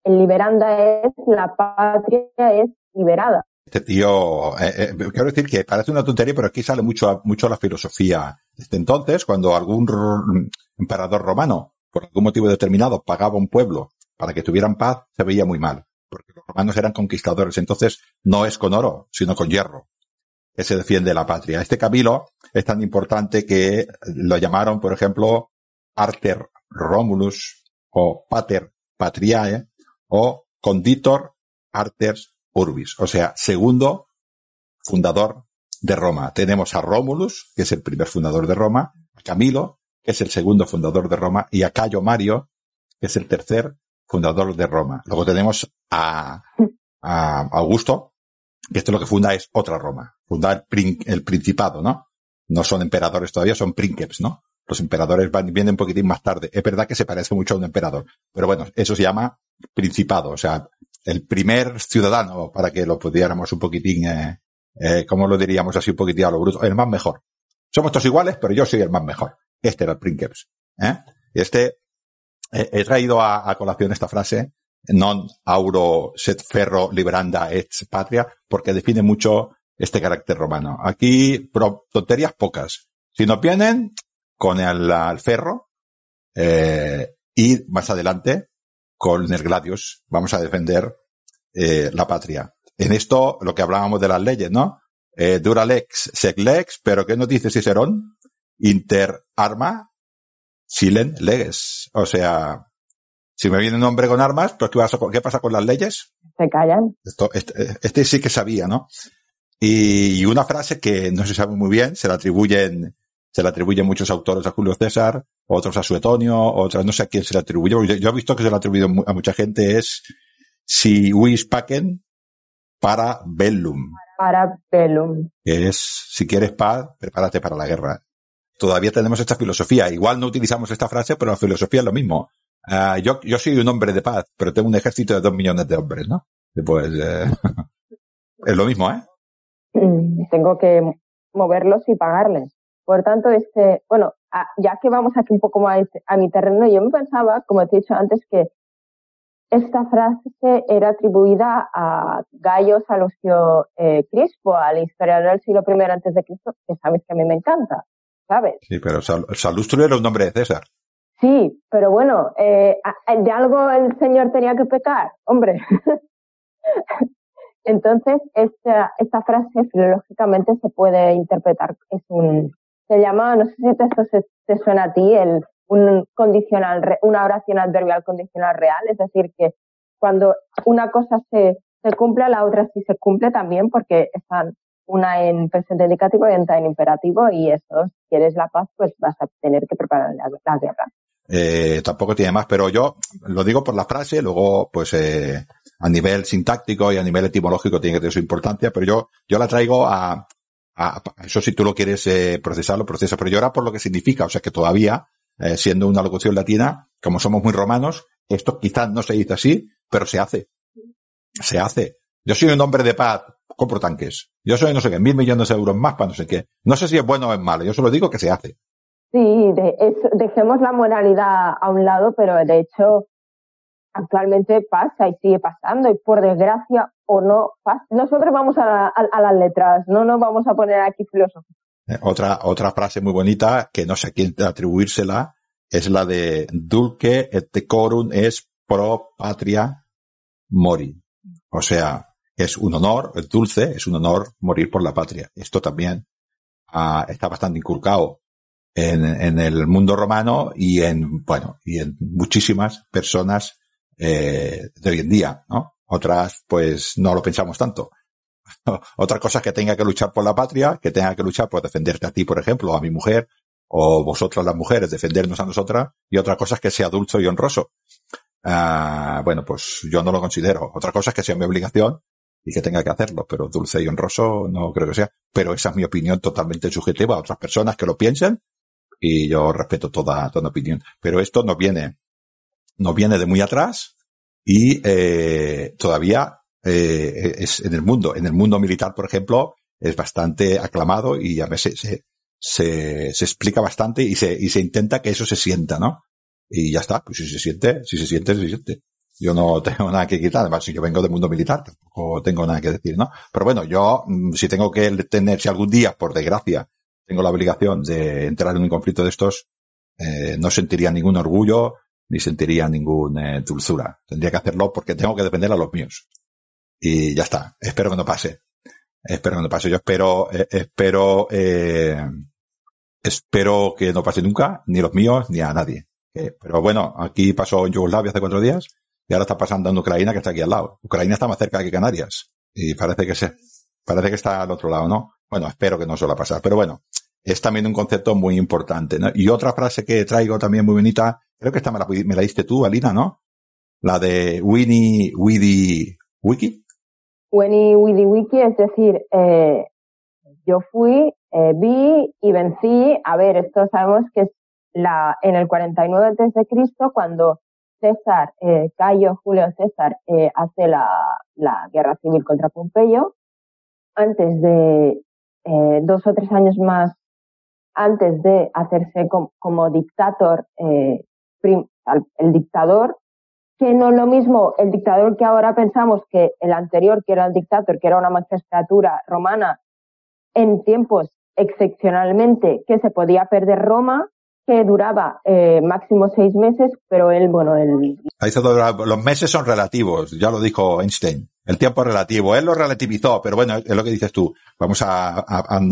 liberanda es la patria es liberada. Este tío, eh, eh, quiero decir que parece una tontería, pero aquí sale mucho, mucho la filosofía. Desde entonces, cuando algún emperador romano, por algún motivo determinado, pagaba un pueblo para que tuvieran paz, se veía muy mal, porque los romanos eran conquistadores. Entonces, no es con oro, sino con hierro que se defiende la patria. Este Camilo es tan importante que lo llamaron, por ejemplo, Arter Romulus o Pater Patriae o Conditor Arters Urbis, o sea, segundo fundador de Roma. Tenemos a Romulus, que es el primer fundador de Roma, a Camilo, que es el segundo fundador de Roma, y a Cayo Mario, que es el tercer fundador de Roma. Luego tenemos a, a Augusto, que esto lo que funda es otra Roma, funda el, Principado, ¿no? No son emperadores todavía, son princeps, ¿no? Los emperadores van, vienen un poquitín más tarde. Es verdad que se parece mucho a un emperador, pero bueno, eso se llama Principado, o sea, el primer ciudadano, para que lo pudiéramos un poquitín, eh, eh, ¿cómo lo diríamos así un poquitín a lo bruto? El más mejor. Somos todos iguales, pero yo soy el más mejor. Este era el Princeps. ¿eh? Este, eh, he traído a, a, colación esta frase, non auro set ferro liberanda et patria, porque define mucho este carácter romano. Aquí, tonterías pocas. Si nos vienen con el, el ferro, eh, y más adelante, con el gladius, vamos a defender eh, la patria. En esto, lo que hablábamos de las leyes, ¿no? Eh, dura lex, sec lex, pero ¿qué nos dice Cicerón? Inter arma, silen leges. O sea, si me viene un hombre con armas, pues ¿qué pasa, qué pasa con las leyes? Se callan. Esto, este, este, sí que sabía, ¿no? Y, y, una frase que no se sabe muy bien, se la atribuyen, se la atribuyen muchos autores a Julio César, otros a Suetonio, otras no sé a quién se le atribuye. Yo, yo he visto que se le ha atribuido a mucha gente es si huis pacen para bellum. Para bellum. Que es, si quieres paz, prepárate para la guerra. Todavía tenemos esta filosofía. Igual no utilizamos esta frase, pero la filosofía es lo mismo. Uh, yo, yo soy un hombre de paz, pero tengo un ejército de dos millones de hombres, ¿no? Pues, eh, es lo mismo, ¿eh? Tengo que moverlos y pagarles. Por tanto, este, bueno, ya que vamos aquí un poco más a mi terreno, yo me pensaba, como te he dicho antes, que esta frase era atribuida a Gallo Salustio eh, Crispo, al historiador del siglo I antes de Cristo, que sabes que a mí me encanta, ¿sabes? Sí, pero Sal Salustrio era un nombre de César. Sí, pero bueno, eh, de algo el señor tenía que pecar, hombre. Entonces, esta, esta frase filológicamente se puede interpretar, es un, se llama, no sé si esto se, te suena a ti, el, un condicional, una oración adverbial condicional real, es decir, que cuando una cosa se, se cumple, la otra sí se cumple también porque están una en presente indicativo y otra en imperativo y eso, si quieres la paz, pues vas a tener que preparar la, la guerra. Eh, tampoco tiene más, pero yo lo digo por la frase, luego pues eh, a nivel sintáctico y a nivel etimológico tiene que tener su importancia, pero yo, yo la traigo a, eso si tú lo quieres eh, procesar, lo procesas, pero ahora por lo que significa, o sea que todavía eh, siendo una locución latina, como somos muy romanos, esto quizás no se dice así, pero se hace. Se hace. Yo soy un hombre de paz, compro tanques. Yo soy no sé qué, mil millones de euros más para no sé qué. No sé si es bueno o es malo, yo solo digo que se hace. Sí, de, es, dejemos la moralidad a un lado, pero de hecho actualmente pasa y sigue pasando y por desgracia o no. Nosotros vamos a, a, a las letras, no nos vamos a poner aquí filósofos. Otra, otra frase muy bonita, que no sé a quién atribuírsela, es la de dulce et decorum es pro patria mori. O sea, es un honor, es dulce, es un honor morir por la patria. Esto también uh, está bastante inculcado en, en, el mundo romano y en, bueno, y en muchísimas personas eh, de hoy en día, ¿no? Otras, pues, no lo pensamos tanto. Otra cosa es que tenga que luchar por la patria, que tenga que luchar por defenderte a ti, por ejemplo, a mi mujer, o vosotras las mujeres defendernos a nosotras, y otra cosa es que sea dulce y honroso. ah, bueno, pues yo no lo considero. Otra cosa es que sea mi obligación y que tenga que hacerlo, pero dulce y honroso no creo que sea. Pero esa es mi opinión totalmente subjetiva a otras personas que lo piensen y yo respeto toda, toda opinión. Pero esto no viene, no viene de muy atrás y eh, todavía eh, es en el mundo, en el mundo militar, por ejemplo, es bastante aclamado y a veces se, se, se explica bastante y se, y se intenta que eso se sienta, ¿no? Y ya está, pues si se siente, si se siente, se siente. Yo no tengo nada que quitar, además si yo vengo del mundo militar, tampoco tengo nada que decir, ¿no? Pero bueno, yo, mm, si tengo que tener, si algún día, por desgracia, tengo la obligación de entrar en un conflicto de estos, eh, no sentiría ningún orgullo, ni sentiría ninguna eh, dulzura. Tendría que hacerlo porque tengo que defender a los míos. Y ya está. Espero que no pase. Espero que no pase. Yo espero, eh, espero, eh, espero que no pase nunca, ni los míos, ni a nadie. pero bueno, aquí pasó en Yugoslavia hace cuatro días y ahora está pasando en Ucrania que está aquí al lado. Ucrania está más cerca que Canarias y parece que se, parece que está al otro lado, ¿no? Bueno, espero que no suela pasar, pero bueno, es también un concepto muy importante, ¿no? Y otra frase que traigo también muy bonita, creo que esta me la, me diste tú, Alina, ¿no? La de Winnie, Widi, Wiki. Winnie, Widi, Wiki, es decir, eh, yo fui, eh, vi y vencí. A ver, esto sabemos que es la, en el 49 antes de Cristo, cuando César, eh, Cayo Julio César, eh, hace la, la guerra civil contra Pompeyo. Antes de eh, dos o tres años más antes de hacerse como dictador, eh, el dictador, que no es lo mismo el dictador que ahora pensamos que el anterior, que era el dictador, que era una magistratura romana, en tiempos excepcionalmente que se podía perder Roma, que duraba eh, máximo seis meses, pero él, bueno, él... Los meses son relativos, ya lo dijo Einstein. El tiempo relativo. Él lo relativizó, pero bueno, es lo que dices tú. Vamos a,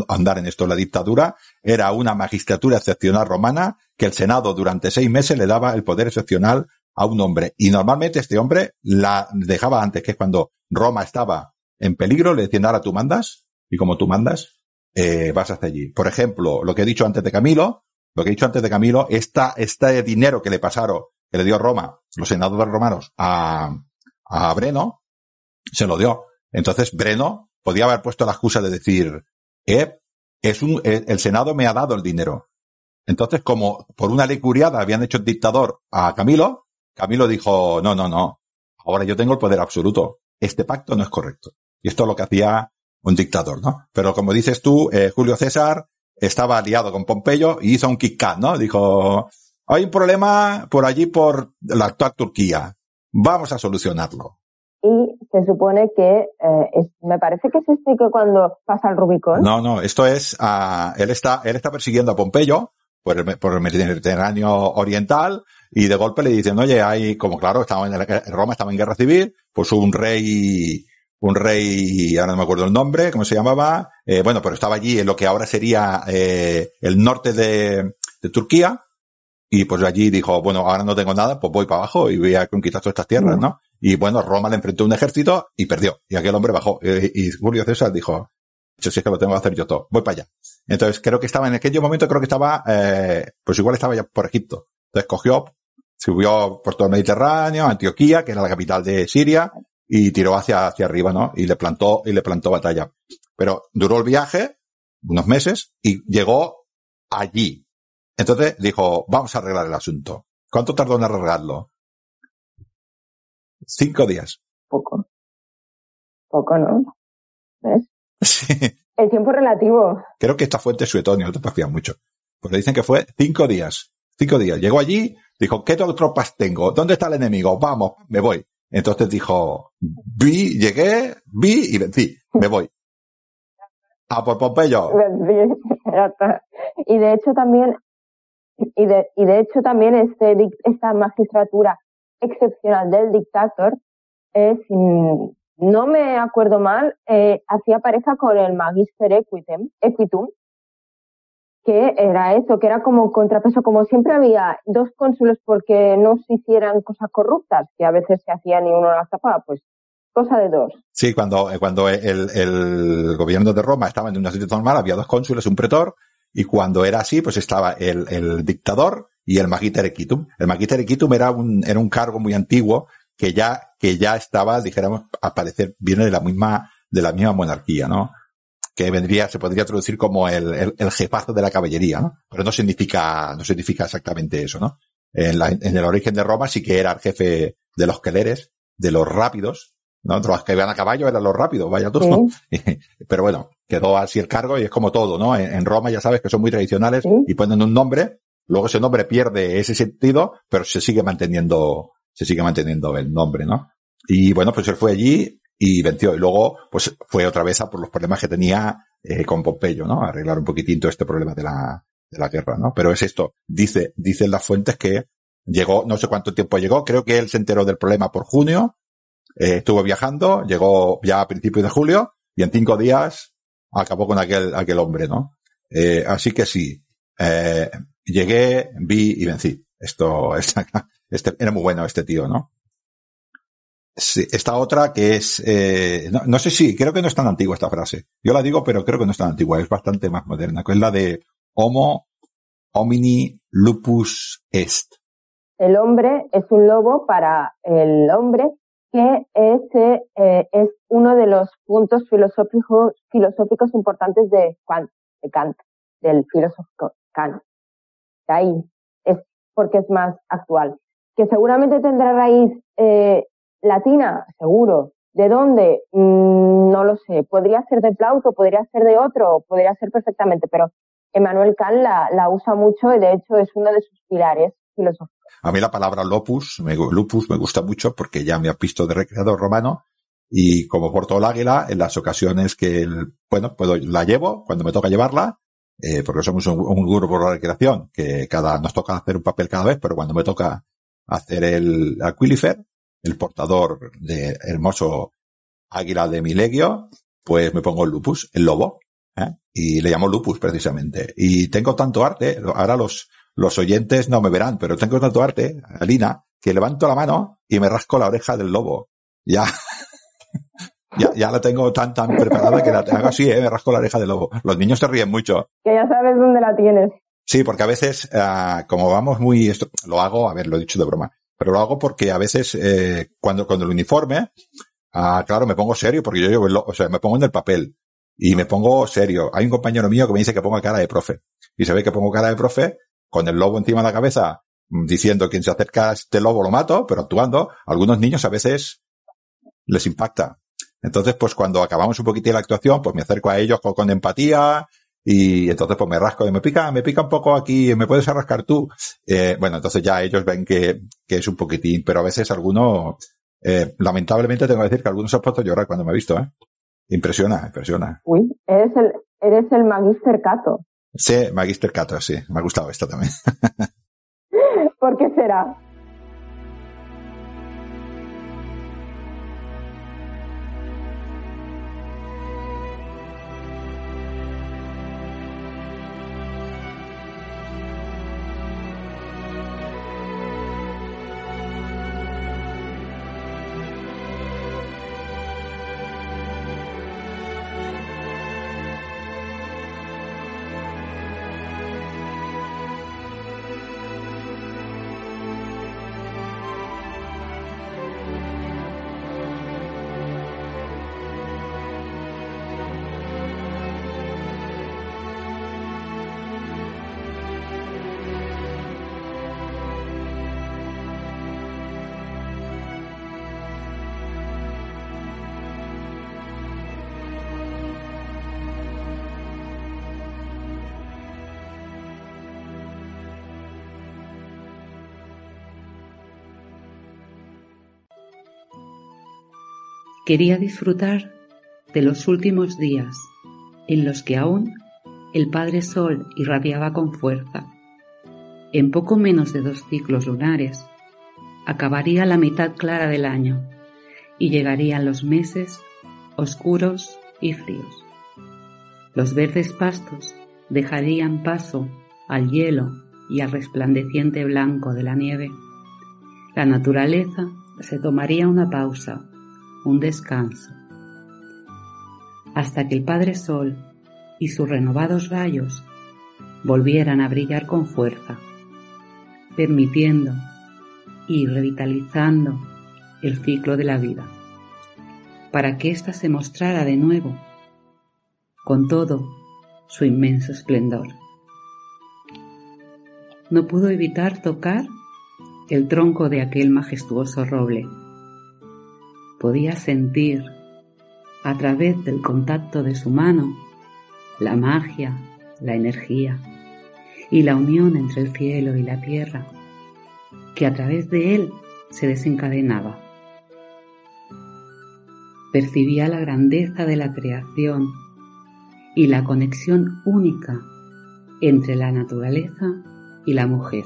andar en esto. La dictadura era una magistratura excepcional romana que el Senado durante seis meses le daba el poder excepcional a un hombre. Y normalmente este hombre la dejaba antes, que es cuando Roma estaba en peligro, le decían, ahora tú mandas, y como tú mandas, eh, vas hasta allí. Por ejemplo, lo que he dicho antes de Camilo, lo que he dicho antes de Camilo, esta, este dinero que le pasaron, que le dio Roma, los senadores romanos, a, a Breno, se lo dio. Entonces Breno podía haber puesto la excusa de decir, eh, es un, eh, el Senado me ha dado el dinero. Entonces, como por una ley curiada habían hecho dictador a Camilo, Camilo dijo, no, no, no, ahora yo tengo el poder absoluto. Este pacto no es correcto. Y esto es lo que hacía un dictador, ¿no? Pero como dices tú, eh, Julio César estaba aliado con Pompeyo y hizo un kick ¿no? Dijo, hay un problema por allí por la actual Turquía. Vamos a solucionarlo. Y se supone que, eh, me parece que es este que cuando pasa el Rubicón. No, no, esto es, uh, él está, él está persiguiendo a Pompeyo por el, por el Mediterráneo oriental y de golpe le dicen, oye, hay, como claro, estaba en Roma estaba en guerra civil, pues un rey un rey, ahora no me acuerdo el nombre, ¿cómo se llamaba? Eh, bueno, pero estaba allí en lo que ahora sería eh, el norte de, de, Turquía, y pues allí dijo, bueno, ahora no tengo nada, pues voy para abajo y voy a conquistar todas estas tierras, ¿no? Y bueno, Roma le enfrentó un ejército y perdió, y aquel hombre bajó, y, Julio César dijo, si es que lo tengo que hacer yo todo, voy para allá. Entonces creo que estaba en aquel momento, creo que estaba, eh, pues igual estaba ya por Egipto. Entonces cogió, subió por todo el Mediterráneo, Antioquía, que era la capital de Siria, y tiró hacia, hacia arriba, ¿no? Y le plantó, y le plantó batalla. Pero duró el viaje, unos meses, y llegó allí. Entonces dijo, vamos a arreglar el asunto. ¿Cuánto tardó en arreglarlo? Cinco días. Poco. Poco, ¿no? ¿Ves? El tiempo relativo. Creo que esta fuente es suetonio, no te confías mucho. Porque dicen que fue cinco días. Cinco días. Llegó allí, dijo, ¿qué tropas tengo? ¿Dónde está el enemigo? Vamos, me voy. Entonces dijo, vi, llegué, vi y vencí, me voy. A por Pompeyo. Y de hecho también, y de, y de hecho también este, esta magistratura excepcional del dictador, es, no me acuerdo mal, eh, hacía pareja con el Magister Equitum, Equitum, que era eso, que era como contrapeso, como siempre había dos cónsules porque no se hicieran cosas corruptas, que a veces se hacían y uno las tapaba, pues cosa de dos. Sí, cuando, cuando el, el gobierno de Roma estaba en una situación normal, había dos cónsules, un pretor, Y cuando era así, pues estaba el, el dictador y el Magiter Equitum. El Magiter Equitum era un, era un cargo muy antiguo que ya, que ya estaba, dijéramos, a parecer, viene de la misma, de la misma monarquía, ¿no? Que vendría, se podría traducir como el, el, el jefazo de la caballería, ¿no? Pero no significa, no significa exactamente eso, ¿no? En, la, en el origen de Roma sí que era el jefe de los queleres, de los rápidos, ¿no? Los que iban a caballo eran los rápidos, vaya tú. Sí. Pero bueno, quedó así el cargo y es como todo, ¿no? En, en Roma ya sabes que son muy tradicionales sí. y ponen un nombre, luego ese nombre pierde ese sentido, pero se sigue manteniendo, se sigue manteniendo el nombre, ¿no? Y bueno, pues él fue allí y venció. Y luego, pues fue otra vez a por los problemas que tenía eh, con Pompeyo, ¿no? Arreglar un poquitín todo este problema de la, de la guerra, ¿no? Pero es esto. Dice, dicen las fuentes que llegó, no sé cuánto tiempo llegó, creo que él se enteró del problema por junio, eh, estuvo viajando, llegó ya a principios de julio y en cinco días acabó con aquel, aquel hombre, ¿no? Eh, así que sí, eh, llegué, vi y vencí. Esto, este, era muy bueno este tío, ¿no? Esta otra que es, eh, no, no, sé si, creo que no es tan antigua esta frase. Yo la digo, pero creo que no es tan antigua, es bastante más moderna, que es la de Homo homini lupus est. El hombre es un lobo para el hombre que ese eh, es uno de los puntos filosóficos, filosóficos importantes de Kant, de Kant, del filósofo Kant. De ahí es porque es más actual. Que seguramente tendrá raíz eh, latina, seguro. ¿De dónde? Mm, no lo sé. Podría ser de Plauto, podría ser de otro, podría ser perfectamente, pero Emmanuel Kant la, la usa mucho y de hecho es uno de sus pilares A mí la palabra lopus, me, lupus me gusta mucho porque ya me ha visto de recreador romano y como porto el águila, en las ocasiones que, bueno, puedo, la llevo cuando me toca llevarla, eh, porque somos un, un, grupo de recreación que cada, nos toca hacer un papel cada vez, pero cuando me toca hacer el aquilifer, el portador de hermoso águila de Milegio, pues me pongo el lupus, el lobo, ¿eh? y le llamo lupus precisamente. Y tengo tanto arte, ahora los, los oyentes no me verán, pero tengo tanto arte, Alina, que levanto la mano y me rasco la oreja del lobo. Ya, ya, ya la tengo tan, tan preparada que la hago así, ¿eh? me rasco la oreja del lobo. Los niños se ríen mucho. Que ya sabes dónde la tienes. Sí, porque a veces, uh, como vamos muy, esto, lo hago, a ver, lo he dicho de broma, pero lo hago porque a veces, eh, cuando, cuando el uniforme, uh, claro, me pongo serio porque yo, yo, o sea, me pongo en el papel y me pongo serio. Hay un compañero mío que me dice que pongo cara de profe y se ve que pongo cara de profe con el lobo encima de la cabeza diciendo quien se acerca a este lobo lo mato, pero actuando, algunos niños a veces les impacta. Entonces, pues cuando acabamos un poquito la actuación, pues me acerco a ellos con, empatía y entonces pues me rasco y me pica, me pica un poco aquí, me puedes arrascar tú. Eh, bueno, entonces ya ellos ven que, que es un poquitín, pero a veces alguno, eh, lamentablemente tengo que decir que algunos se han puesto a llorar cuando me ha visto, ¿eh? Impresiona, impresiona. Uy, eres el, eres el Magister Cato. Sí, Magister Cato, sí. Me ha gustado esto también. ¿Por qué será? Quería disfrutar de los últimos días en los que aún el Padre Sol irradiaba con fuerza. En poco menos de dos ciclos lunares acabaría la mitad clara del año y llegarían los meses oscuros y fríos. Los verdes pastos dejarían paso al hielo y al resplandeciente blanco de la nieve. La naturaleza se tomaría una pausa un descanso, hasta que el Padre Sol y sus renovados rayos volvieran a brillar con fuerza, permitiendo y revitalizando el ciclo de la vida, para que ésta se mostrara de nuevo con todo su inmenso esplendor. No pudo evitar tocar el tronco de aquel majestuoso roble. Podía sentir, a través del contacto de su mano, la magia, la energía y la unión entre el cielo y la tierra, que a través de él se desencadenaba. Percibía la grandeza de la creación y la conexión única entre la naturaleza y la mujer.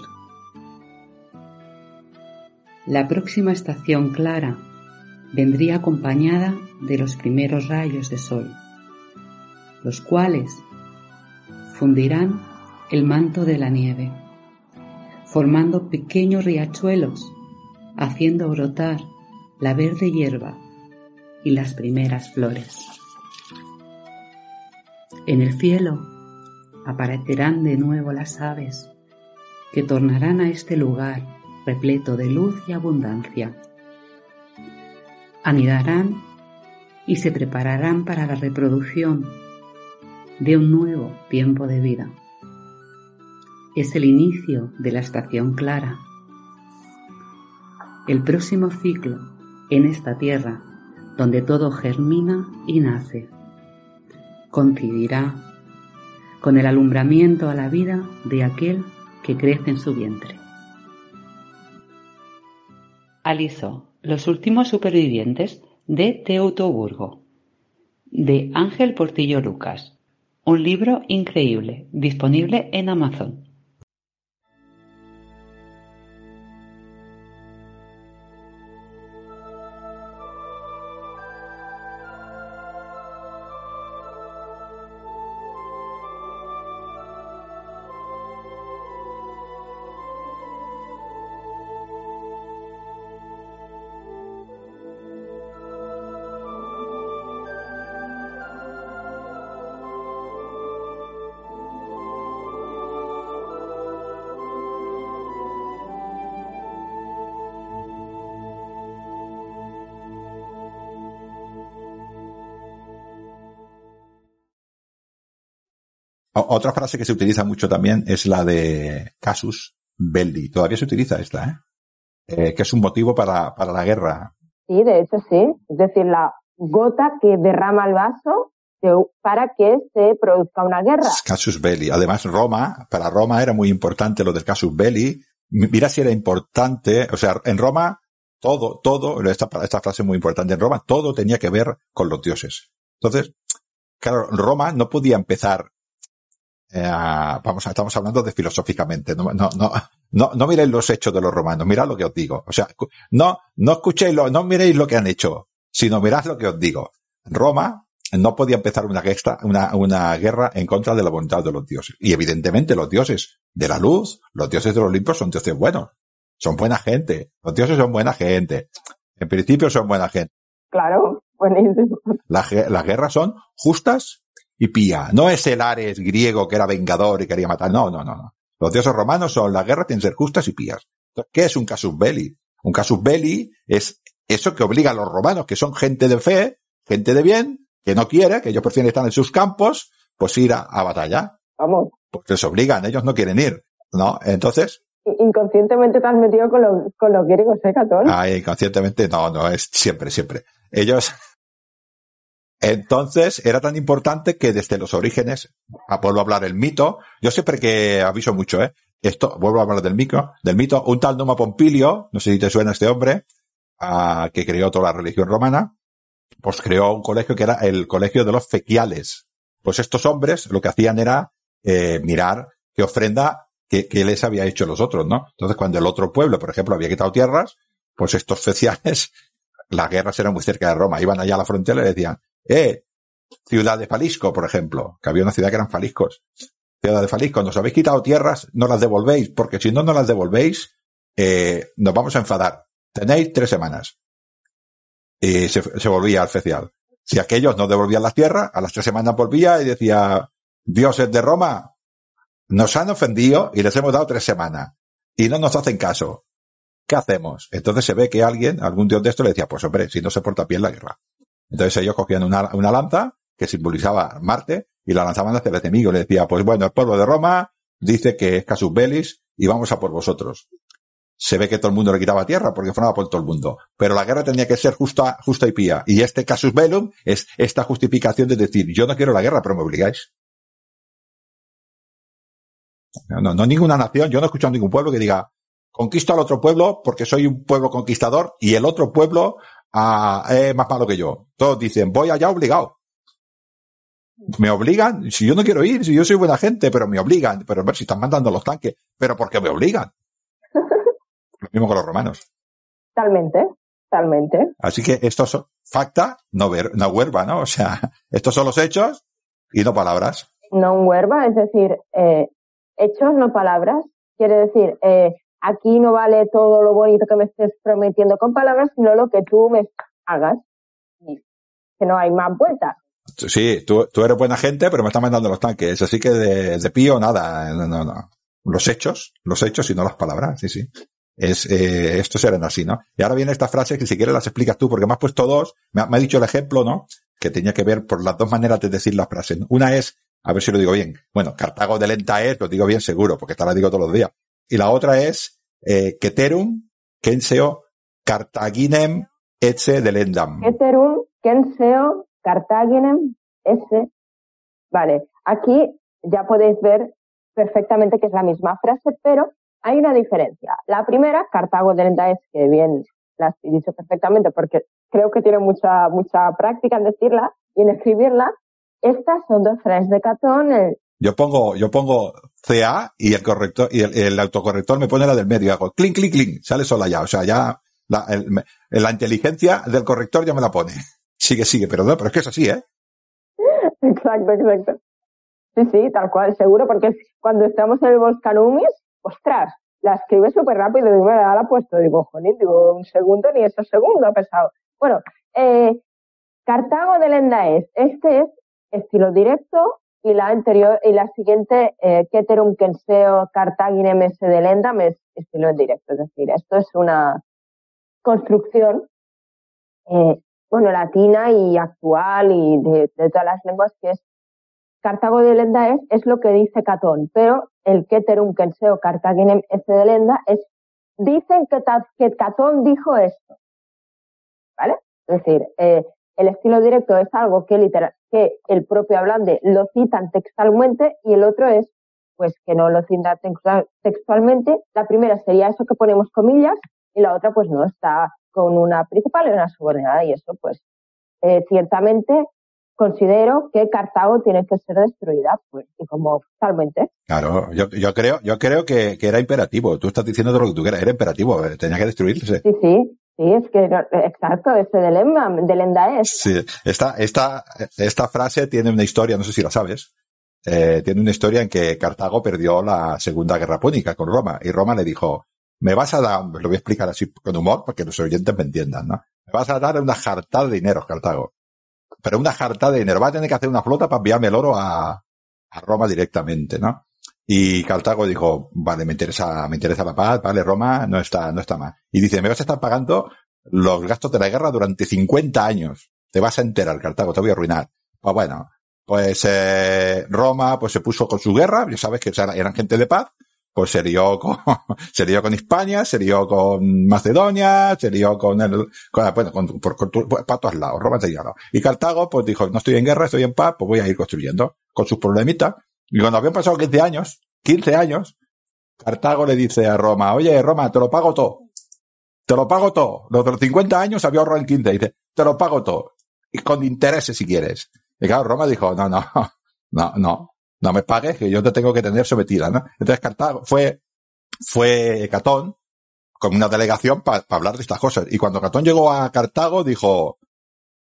La próxima estación clara vendría acompañada de los primeros rayos de sol, los cuales fundirán el manto de la nieve, formando pequeños riachuelos, haciendo brotar la verde hierba y las primeras flores. En el cielo aparecerán de nuevo las aves que tornarán a este lugar repleto de luz y abundancia. Anidarán y se prepararán para la reproducción de un nuevo tiempo de vida. Es el inicio de la estación clara. El próximo ciclo en esta tierra donde todo germina y nace. Coincidirá con el alumbramiento a la vida de aquel que crece en su vientre. Aliso, Los últimos supervivientes de Teutoburgo, de Ángel Portillo Lucas. Un libro increíble, disponible en Amazon. Otra frase que se utiliza mucho también es la de casus belli. Todavía se utiliza esta, ¿eh? eh que es un motivo para, para la guerra. Sí, de hecho sí. Es decir, la gota que derrama el vaso para que se produzca una guerra. Casus belli. Además, Roma, para Roma era muy importante lo del casus belli. Mira si era importante, o sea, en Roma todo, todo, esta, esta frase es muy importante, en Roma todo tenía que ver con los dioses. Entonces, claro, Roma no podía empezar eh, vamos, estamos hablando de filosóficamente. No, no, no, no, no miréis los hechos de los romanos, mirad lo que os digo. O sea, no, no escuchéis lo, no miréis lo que han hecho, sino mirad lo que os digo. Roma no podía empezar una, guerra, una, una guerra en contra de la voluntad de los dioses. Y evidentemente los dioses de la luz, los dioses de los Olimpos son dioses buenos. Son buena gente. Los dioses son buena gente. En principio son buena gente. Claro, buenísimo. Las, las guerras son justas y pía. No es el Ares griego que era vengador y quería matar. No, no, no, no. Los dioses romanos son las guerras tienen que ser justas y pías. ¿Qué es un casus belli? Un casus belli es eso que obliga a los romanos, que son gente de fe, gente de bien, que no quiere, que ellos prefieren estar en sus campos, pues ir a, batalla. Vamos. Pues les obligan, ellos no quieren ir, ¿no? Entonces. Inconscientemente te has metido con, con los griegos, ¿eh, Catón? Ah, inconscientemente, no, no, es siempre, siempre. Ellos, entonces, era tan importante que desde los orígenes, a vuelvo a hablar el mito, yo siempre que aviso mucho, ¿eh? Esto, vuelvo a hablar del mito, del mito, un tal Numa Pompilio, no sé si te suena este hombre, que creó toda la religión romana, pues creó un colegio que era el colegio de los fequiales. Pues estos hombres lo que hacían era eh, mirar qué ofrenda que, les había hecho los otros, ¿no? Entonces, cuando el otro pueblo, por ejemplo, había quitado tierras, pues estos feciales, las guerras eran muy cerca de Roma, iban allá a la frontera y decían, eh, ciudad de Falisco, por ejemplo, que había una ciudad que eran Faliscos. Ciudad de Falisco, nos habéis quitado tierras, no las devolvéis, porque si no nos las devolvéis, eh, nos vamos a enfadar. Tenéis tres semanas. Y se, volvía al fecial. Si aquellos no devolvían las tierras, a las tres semanas volvía y decía, dioses de Roma, nos han ofendido y les hemos dado tres semanas y no nos hacen caso. ¿Qué hacemos? Entonces se ve que alguien, algún dios de esto le decía, pues hombre, si no se porta bien la guerra. Entonces ellos cogían una, lanza que simbolizaba Marte y la lanzaban hacia el enemigo. Le decía, pues bueno, el pueblo de Roma dice que es Casus Bellis y vamos a por vosotros. Se ve que todo el mundo le quitaba tierra porque formaba por todo el mundo. Pero la guerra tenía que ser justa, justa y pía. Y este Casus Bellum es esta justificación de decir, yo no quiero la guerra, pero me obligáis. No, no, no ninguna nación, yo no he escuchado ningún pueblo que diga, conquisto al otro pueblo porque soy un pueblo conquistador y el otro pueblo ah, es más malo que yo. Todos dicen, voy allá obligado. Me obligan, si yo no quiero ir, si yo soy buena gente, pero me obligan. Pero ver si están mandando los tanques, pero ¿por qué me obligan? Lo mismo con los romanos. Totalmente, totalmente. Así que esto es facta, no, ver, no huerva, ¿no? O sea, estos son los hechos y no palabras. No un huerva, es decir, eh, hechos, no palabras. Quiere decir, eh, aquí no vale todo lo bonito que me estés prometiendo con palabras, sino lo que tú me hagas. Que no hay más vueltas. Sí, tú, tú eres buena gente, pero me están mandando los tanques. Así que de, de pío nada. No, no, no. Los hechos, los hechos y no las palabras. Sí, sí. Es, eh, estos eran así, ¿no? Y ahora viene esta frase que si quieres las explicas tú, porque me has puesto dos. Me ha, me ha dicho el ejemplo, ¿no? Que tenía que ver por las dos maneras de decir la frase. Una es, a ver si lo digo bien. Bueno, Cartago de lenta es, lo digo bien seguro, porque esta la digo todos los días. Y la otra es, eh, Keterum, Kenseo, Cartaginem, Etze delendam. Keterum, Kenseo, Cartaginem, ese. Vale, aquí ya podéis ver perfectamente que es la misma frase, pero hay una diferencia. La primera, Cartago de Lenda es que bien la has dicho perfectamente porque creo que tiene mucha, mucha práctica en decirla y en escribirla. Estas son dos frases de Catón. El, Yo pongo, yo pongo CA y el corrector, y el, el autocorrector me pone la del medio. Hago clink, clink, clink. Sale sola ya. O sea, ya, la, inteligencia del corrector ya me la pone. Sigue, sigue, pero no, pero es que es así, ¿eh? Exacto, exacto. Sí, sí, tal cual, seguro, porque cuando estamos en el volcán Umis, ostras, la escribe súper rápido y me la ha puesto, digo, jolín, digo, un segundo ni eso segundo ha pesado. Bueno, eh, Cartago de Lenda es, este es estilo directo y la anterior, y la siguiente, eh, Keterum Kenseo Cartaginem S de Lendam es estilo en directo, es decir, esto es una construcción eh, bueno, latina y actual y de, de todas las lenguas, que es Cartago de Lenda es, es lo que dice Catón, pero el Keterum Kenseo Cartaginem S de Lenda es, dicen que, que Catón dijo esto, ¿vale? Es decir, eh, el estilo directo es algo que literal, que el propio hablante lo citan textualmente y el otro es, pues, que no lo cita textual- textualmente. La primera sería eso que ponemos comillas y la otra, pues, no, está con una principal y una subordinada y eso, pues, eh, ciertamente considero que Cartago tiene que ser destruida, pues, y como totalmente. Claro, yo, yo creo, yo creo que, que era imperativo. Tú estás diciendo todo lo que tú quieras. Era imperativo. eh, Tenía que destruirse. Sí, sí, sí, es que, no- exacto, ese de Lenda, de Lenda es. Sí, esta, esta, esta frase tiene una historia, no sé si la sabes. Eh, tiene una historia en que Cartago perdió la Segunda Guerra Púnica con Roma y Roma le dijo, me vas a dar, lo voy a explicar así con humor para que los oyentes me entiendan, ¿no? Me vas a dar una jartada de dinero, Cartago. Pero una jartada de dinero. Va a tener que hacer una flota para enviarme el oro a, a Roma directamente, ¿no? Y Cartago dijo, vale, me interesa, me interesa la paz, vale, Roma no está, no está mal. Y dice, me vas a estar pagando los gastos de la guerra durante 50 años. Te vas a enterar, Cartago, te voy a arruinar. Pues bueno, pues eh, Roma pues se puso con su guerra, ya sabes que eran gente de paz, pues se lió con, se lió con Hispania, se lió con Macedonia, se lió con el, con, bueno, con, por, con para todos lados, Roma se lió. Y Cartago pues dijo, no estoy en guerra, estoy en paz, pues voy a ir construyendo con sus problemitas. Y cuando habían pasado 15 años, 15 años, Cartago le dice a Roma, oye Roma, te lo pago todo. Te lo pago todo. Los de los 50 años había ahorrado en 15. Dice, te lo pago todo. Y con intereses si quieres. Y claro, Roma dijo, no, no, no, no, no me pagues, que yo te tengo que tener sometida, ¿no? Entonces Cartago fue, fue Catón con una delegación para hablar de estas cosas. Y cuando Catón llegó a Cartago, dijo,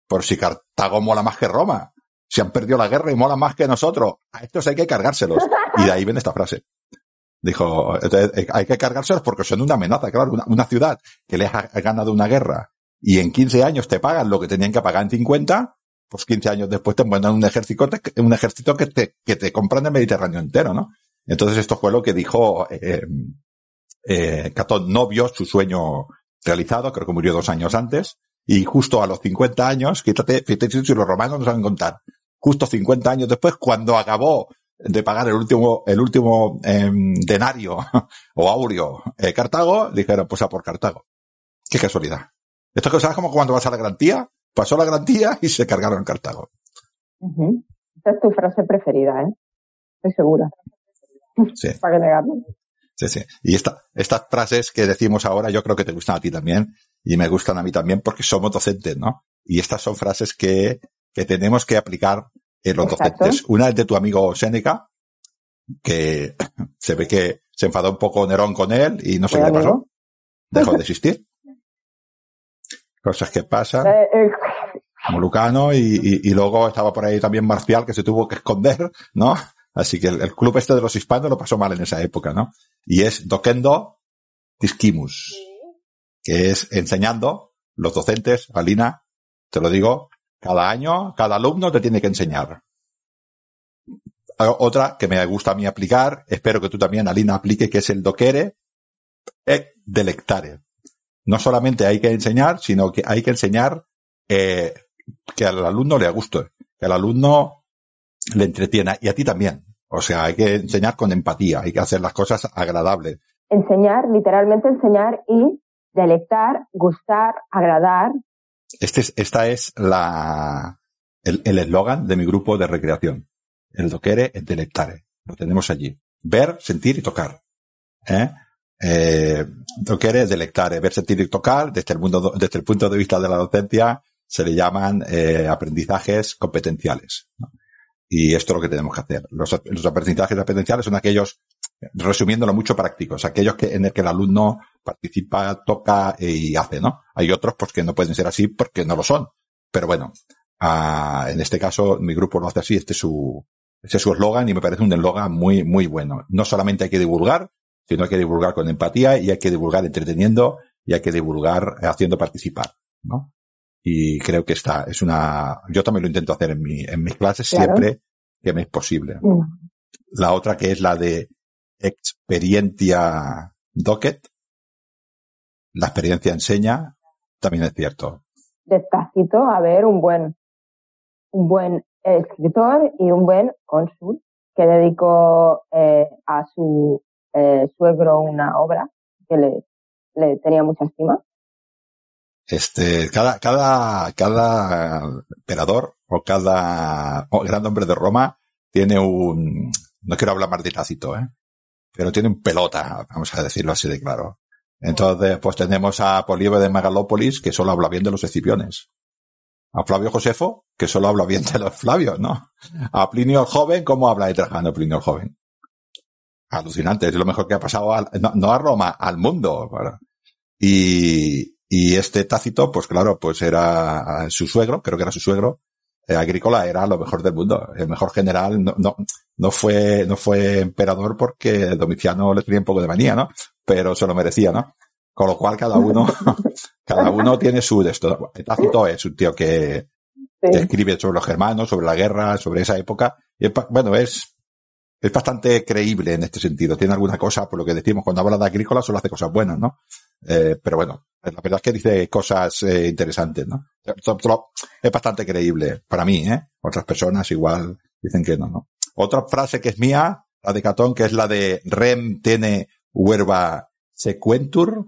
por si Cartago mola más que Roma. Si han perdido la guerra y mola más que nosotros. A estos hay que cargárselos. Y de ahí viene esta frase. Dijo, eh, hay que cargárselos porque son una amenaza. Claro, una, una ciudad que les ha ganado una guerra y en 15 años te pagan lo que tenían que pagar en 50, pues 15 años después te mandan un ejército, un ejército que te, que te compran el Mediterráneo entero, ¿no? Entonces esto fue lo que dijo eh, eh, Catón, no vio su sueño realizado, creo que murió dos años antes, y justo a los 50 años, fíjate, fíjate si los romanos nos saben contar, justo 50 años después, cuando acabó de pagar el último, el último em, denario o aureo eh, Cartago, dijeron, pues a por Cartago. Qué casualidad. Esto sabes como cuando vas a la garantía, pasó la garantía y se cargaron Cartago. Esa es tu frase preferida, ¿eh? Estoy segura. Sí. Para que negarlo. Sí, sí. Y esta, estas frases que decimos ahora yo creo que te gustan a ti también y me gustan a mí también porque somos docentes, ¿no? Y estas son frases que, que tenemos que aplicar en los docentes. Una es de tu amigo Seneca, que se ve que se enfadó un poco Nerón con él y no sé qué pasó. Dejó de existir. Cosas que pasan. Eh, eh. Molucano y, y, luego estaba por ahí también Marcial que se tuvo que esconder, ¿no? Así que el, club este de los hispanos lo pasó mal en esa época, ¿no? Y es Docendo Disquimus, que es enseñando los docentes, Alina, te lo digo, cada año, cada alumno te tiene que enseñar. Otra que me gusta a mí aplicar, espero que tú también, Alina, aplique, que es el doquere e delectare. No solamente hay que enseñar, sino que hay que enseñar eh, que al alumno le guste, que al alumno le entretiene y a ti también. O sea, hay que enseñar con empatía, hay que hacer las cosas agradables. Enseñar, literalmente enseñar y delectar, gustar, agradar. Este es, esta es la, el eslogan de mi grupo de recreación. El doquere et delectare. Lo tenemos allí. Ver, sentir y tocar. ¿Eh? Eh, doquere delectare. Ver, sentir y tocar, desde el, mundo, desde el punto de vista de la docencia, se le llaman eh, aprendizajes competenciales. Y esto es lo que tenemos que hacer. Los, los aprendizajes competenciales son aquellos, resumiéndolo mucho, prácticos, aquellos que, en el que el alumno participa, toca y hace, ¿no? Hay otros pues que no pueden ser así porque no lo son. Pero bueno, ah, en este caso mi grupo lo hace así, este es su, este es su eslogan y me parece un eslogan muy, muy bueno. No solamente hay que divulgar, sino hay que divulgar con empatía y hay que divulgar entreteniendo y hay que divulgar haciendo participar, ¿no? Y creo que esta es una, yo también lo intento hacer en mi, en mis clases siempre que me es posible. La otra que es la de experiencia docket. La experiencia enseña, también es cierto. Despacito, a ver, un buen, un buen escritor y un buen cónsul que dedicó eh, a su eh, suegro una obra que le, le tenía mucha estima este, cada, cada, cada emperador o cada gran hombre de Roma tiene un, no quiero hablar más de Tácito, ¿eh? pero tiene un pelota, vamos a decirlo así de claro. Entonces, pues tenemos a Políbio de Megalópolis, que solo habla bien de los escipiones. A Flavio Josefo, que solo habla bien de los Flavios, ¿no? A Plinio el Joven, ¿cómo habla de Trajano Plinio el Joven? Alucinante, es lo mejor que ha pasado, no, no, a Roma, al mundo. Y, y este Tácito, pues claro, pues era su suegro, creo que era su suegro, eh, agrícola era lo mejor del mundo. El mejor general no, no, no fue, no fue emperador porque Domiciano le tenía un poco de manía, ¿no? Pero se lo merecía, ¿no? Con lo cual cada uno, cada uno tiene su de esto. Tácito es un tío que, que, escribe sobre los germanos, sobre la guerra, sobre esa época. Y bueno, es, es bastante creíble en este sentido. Tiene alguna cosa, por lo que decimos, cuando habla de agrícola solo hace cosas buenas, ¿no? Eh, pero bueno, la verdad es que dice cosas eh, interesantes, ¿no? Es bastante creíble para mí, ¿eh? Otras personas igual dicen que no, ¿no? Otra frase que es mía, la de Catón, que es la de rem tene huerva sequentur,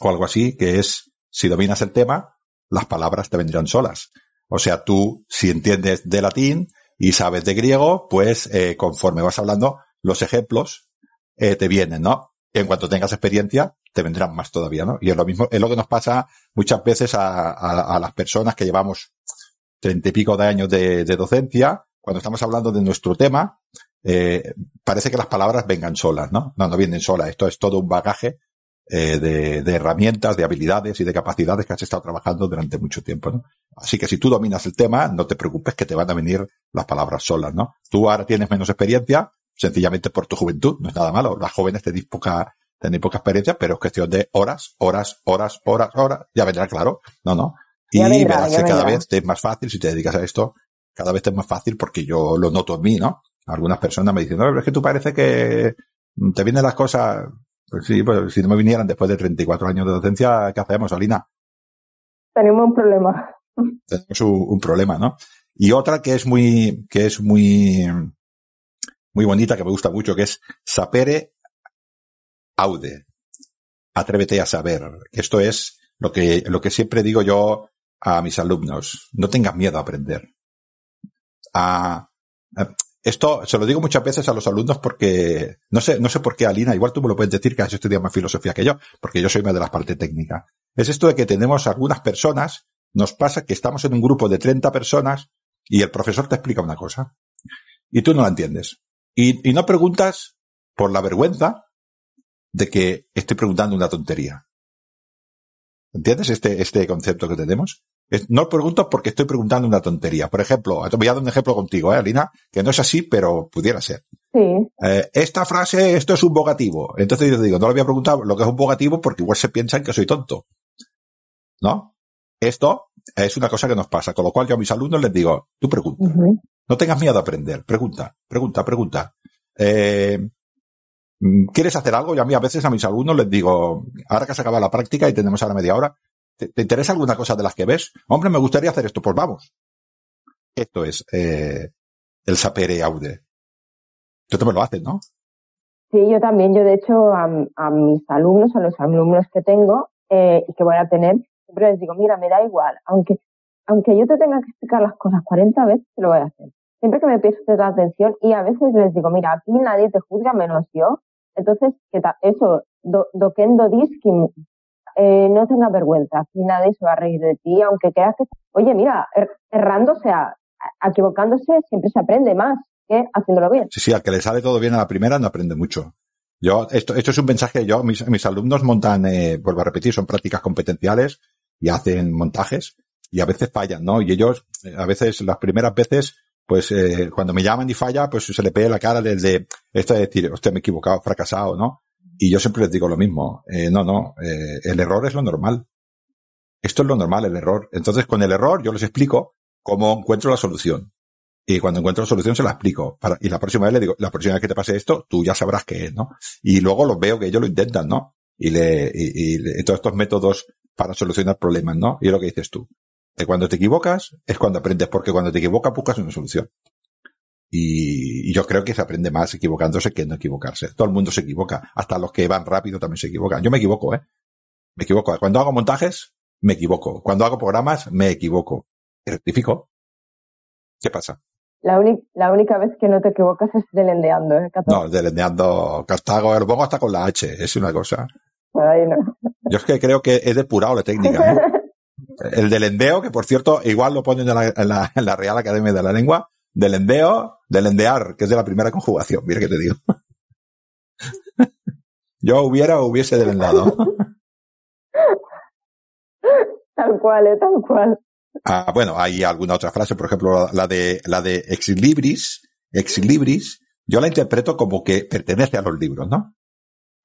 o algo así, que es, si dominas el tema, las palabras te vendrán solas. O sea, tú, si entiendes de latín y sabes de griego, pues eh, conforme vas hablando, los ejemplos eh, te vienen, ¿no? en cuanto tengas experiencia, te vendrán más todavía, ¿no? Y es lo mismo, es lo que nos pasa muchas veces a, a, las personas que llevamos treinta y pico de años de, de, docencia, cuando estamos hablando de nuestro tema, eh, parece que las palabras vengan solas, ¿no? No, no vienen solas. Esto es todo un bagaje eh, de, de, herramientas, de habilidades y de capacidades que has estado trabajando durante mucho tiempo, ¿no? Así que si tú dominas el tema, no te preocupes que te van a venir las palabras solas, ¿no? Tú ahora tienes menos experiencia, sencillamente por tu juventud, no es nada malo. Las jóvenes tenéis poca, tenéis poca experiencia, pero es cuestión de horas, horas, horas, horas, horas, ya vendrá claro, no, no. Y verás que cada vez te es más fácil, si te dedicas a esto, cada vez te es más fácil porque yo lo noto en mí, ¿no? Algunas personas me dicen, no, es que tú parece que te vienen las cosas. Pues sí, pues si no me vinieran después de 34 años de docencia, ¿qué hacemos, Alina? Tenemos un problema. Tenemos un, un problema, ¿no? Y otra que es muy, que es muy, muy bonita, que me gusta mucho, que es sapere aude. Atrévete a saber. Esto es lo que, lo que siempre digo yo a mis alumnos. No tengas miedo a aprender. A, esto se lo digo muchas veces a los alumnos porque no sé, no sé por qué, Alina, igual tú me lo puedes decir que has estudiado más filosofía que yo, porque yo soy más de la parte técnica. Es esto de que tenemos algunas personas, nos pasa que estamos en un grupo de 30 personas y el profesor te explica una cosa y tú no la entiendes. Y, y no preguntas por la vergüenza de que estoy preguntando una tontería. ¿Entiendes este, este concepto que tenemos? No pregunto porque estoy preguntando una tontería. Por ejemplo, voy a dar un ejemplo contigo, ¿eh, Alina? Que no es así, pero pudiera ser. Sí. Eh, esta frase, esto es un bogativo. Entonces yo te digo, no le voy a preguntar lo que es un bogativo porque igual se piensan que soy tonto. ¿No? Esto es una cosa que nos pasa. Con lo cual yo a mis alumnos les digo, tú pregunta. No tengas miedo a aprender. Pregunta, pregunta, pregunta. Eh, ¿Quieres hacer algo? Y a mí a veces a mis alumnos les digo, ahora que se acaba la práctica y tenemos ahora media hora, ¿te, interesa alguna cosa de las que ves? Hombre, me gustaría hacer esto, pues vamos. Esto es eh, el sapere aude. Tú también lo haces, ¿no? Sí, yo también. Yo, de hecho, a, mis alumnos, a los alumnos que tengo eh, y que voy a tener, siempre les digo, mira, me da igual, aunque, aunque yo te tenga que explicar las cosas 40 veces, te lo voy a hacer. Siempre que me prestes atención y a veces les digo, mira, aquí nadie te juzga menos yo. Entonces, que eso, do, doquendo diskim, eh, no tengas vergüenza, aquí nadie se va a reír de ti, aunque creas que, oye, mira, er, errando, o sea, equivocándose siempre se aprende más que haciéndolo bien. Sí, sí, al que le sale todo bien a la primera no aprende mucho. Yo, esto, esto es un mensaje, yo, mis, alumnos montan, eh, vuelvo a repetir, son prácticas competenciales y hacen montajes y a veces fallan, ¿no? Y ellos, eh, a veces, las primeras veces, pues eh, cuando me llaman y falla, pues se le pega la cara desde esto de decir, usted me he equivocado, fracasado, ¿no? Y yo siempre les digo lo mismo, eh, no, no, eh, el error es lo normal. Esto es lo normal, el error. Entonces, con el error yo les explico cómo encuentro la solución. Y cuando encuentro la solución se la explico. Para, y la próxima vez le digo, la próxima vez que te pase esto, tú ya sabrás qué es, ¿no? Y luego los veo que ellos lo intentan, ¿no? Y le, y, y todos estos métodos para solucionar problemas, ¿no? Y es lo que dices tú. Que cuando te equivocas es cuando aprendes, porque cuando te equivocas buscas una solución. Y, y, yo creo que se aprende más equivocándose que no equivocarse. Todo el mundo se equivoca. Hasta los que van rápido también se equivocan. Yo me equivoco, ¿eh? Me equivoco. Cuando hago montajes, me equivoco. Cuando hago programas, me equivoco. Rectifico. ¿Qué pasa? La, la, única vez que no te equivocas es delendeando, ¿eh? No, delendeando. Castago, lo pongo hasta con la H. Es una cosa. Ay, no. Yo es que creo que he depurado la técnica. ¿eh? El del endeo, que por cierto, igual lo ponen en la, en la, en la Real Academia de la Lengua, del endeo, del endear, que es de la primera conjugación. Mira que te digo. Yo hubiera o hubiese delendado. Tal cual, eh, tal cual. Ah, bueno, hay alguna otra frase, por ejemplo, la de, la de ex libris, ex libris, yo la interpreto como que pertenece a los libros, ¿no?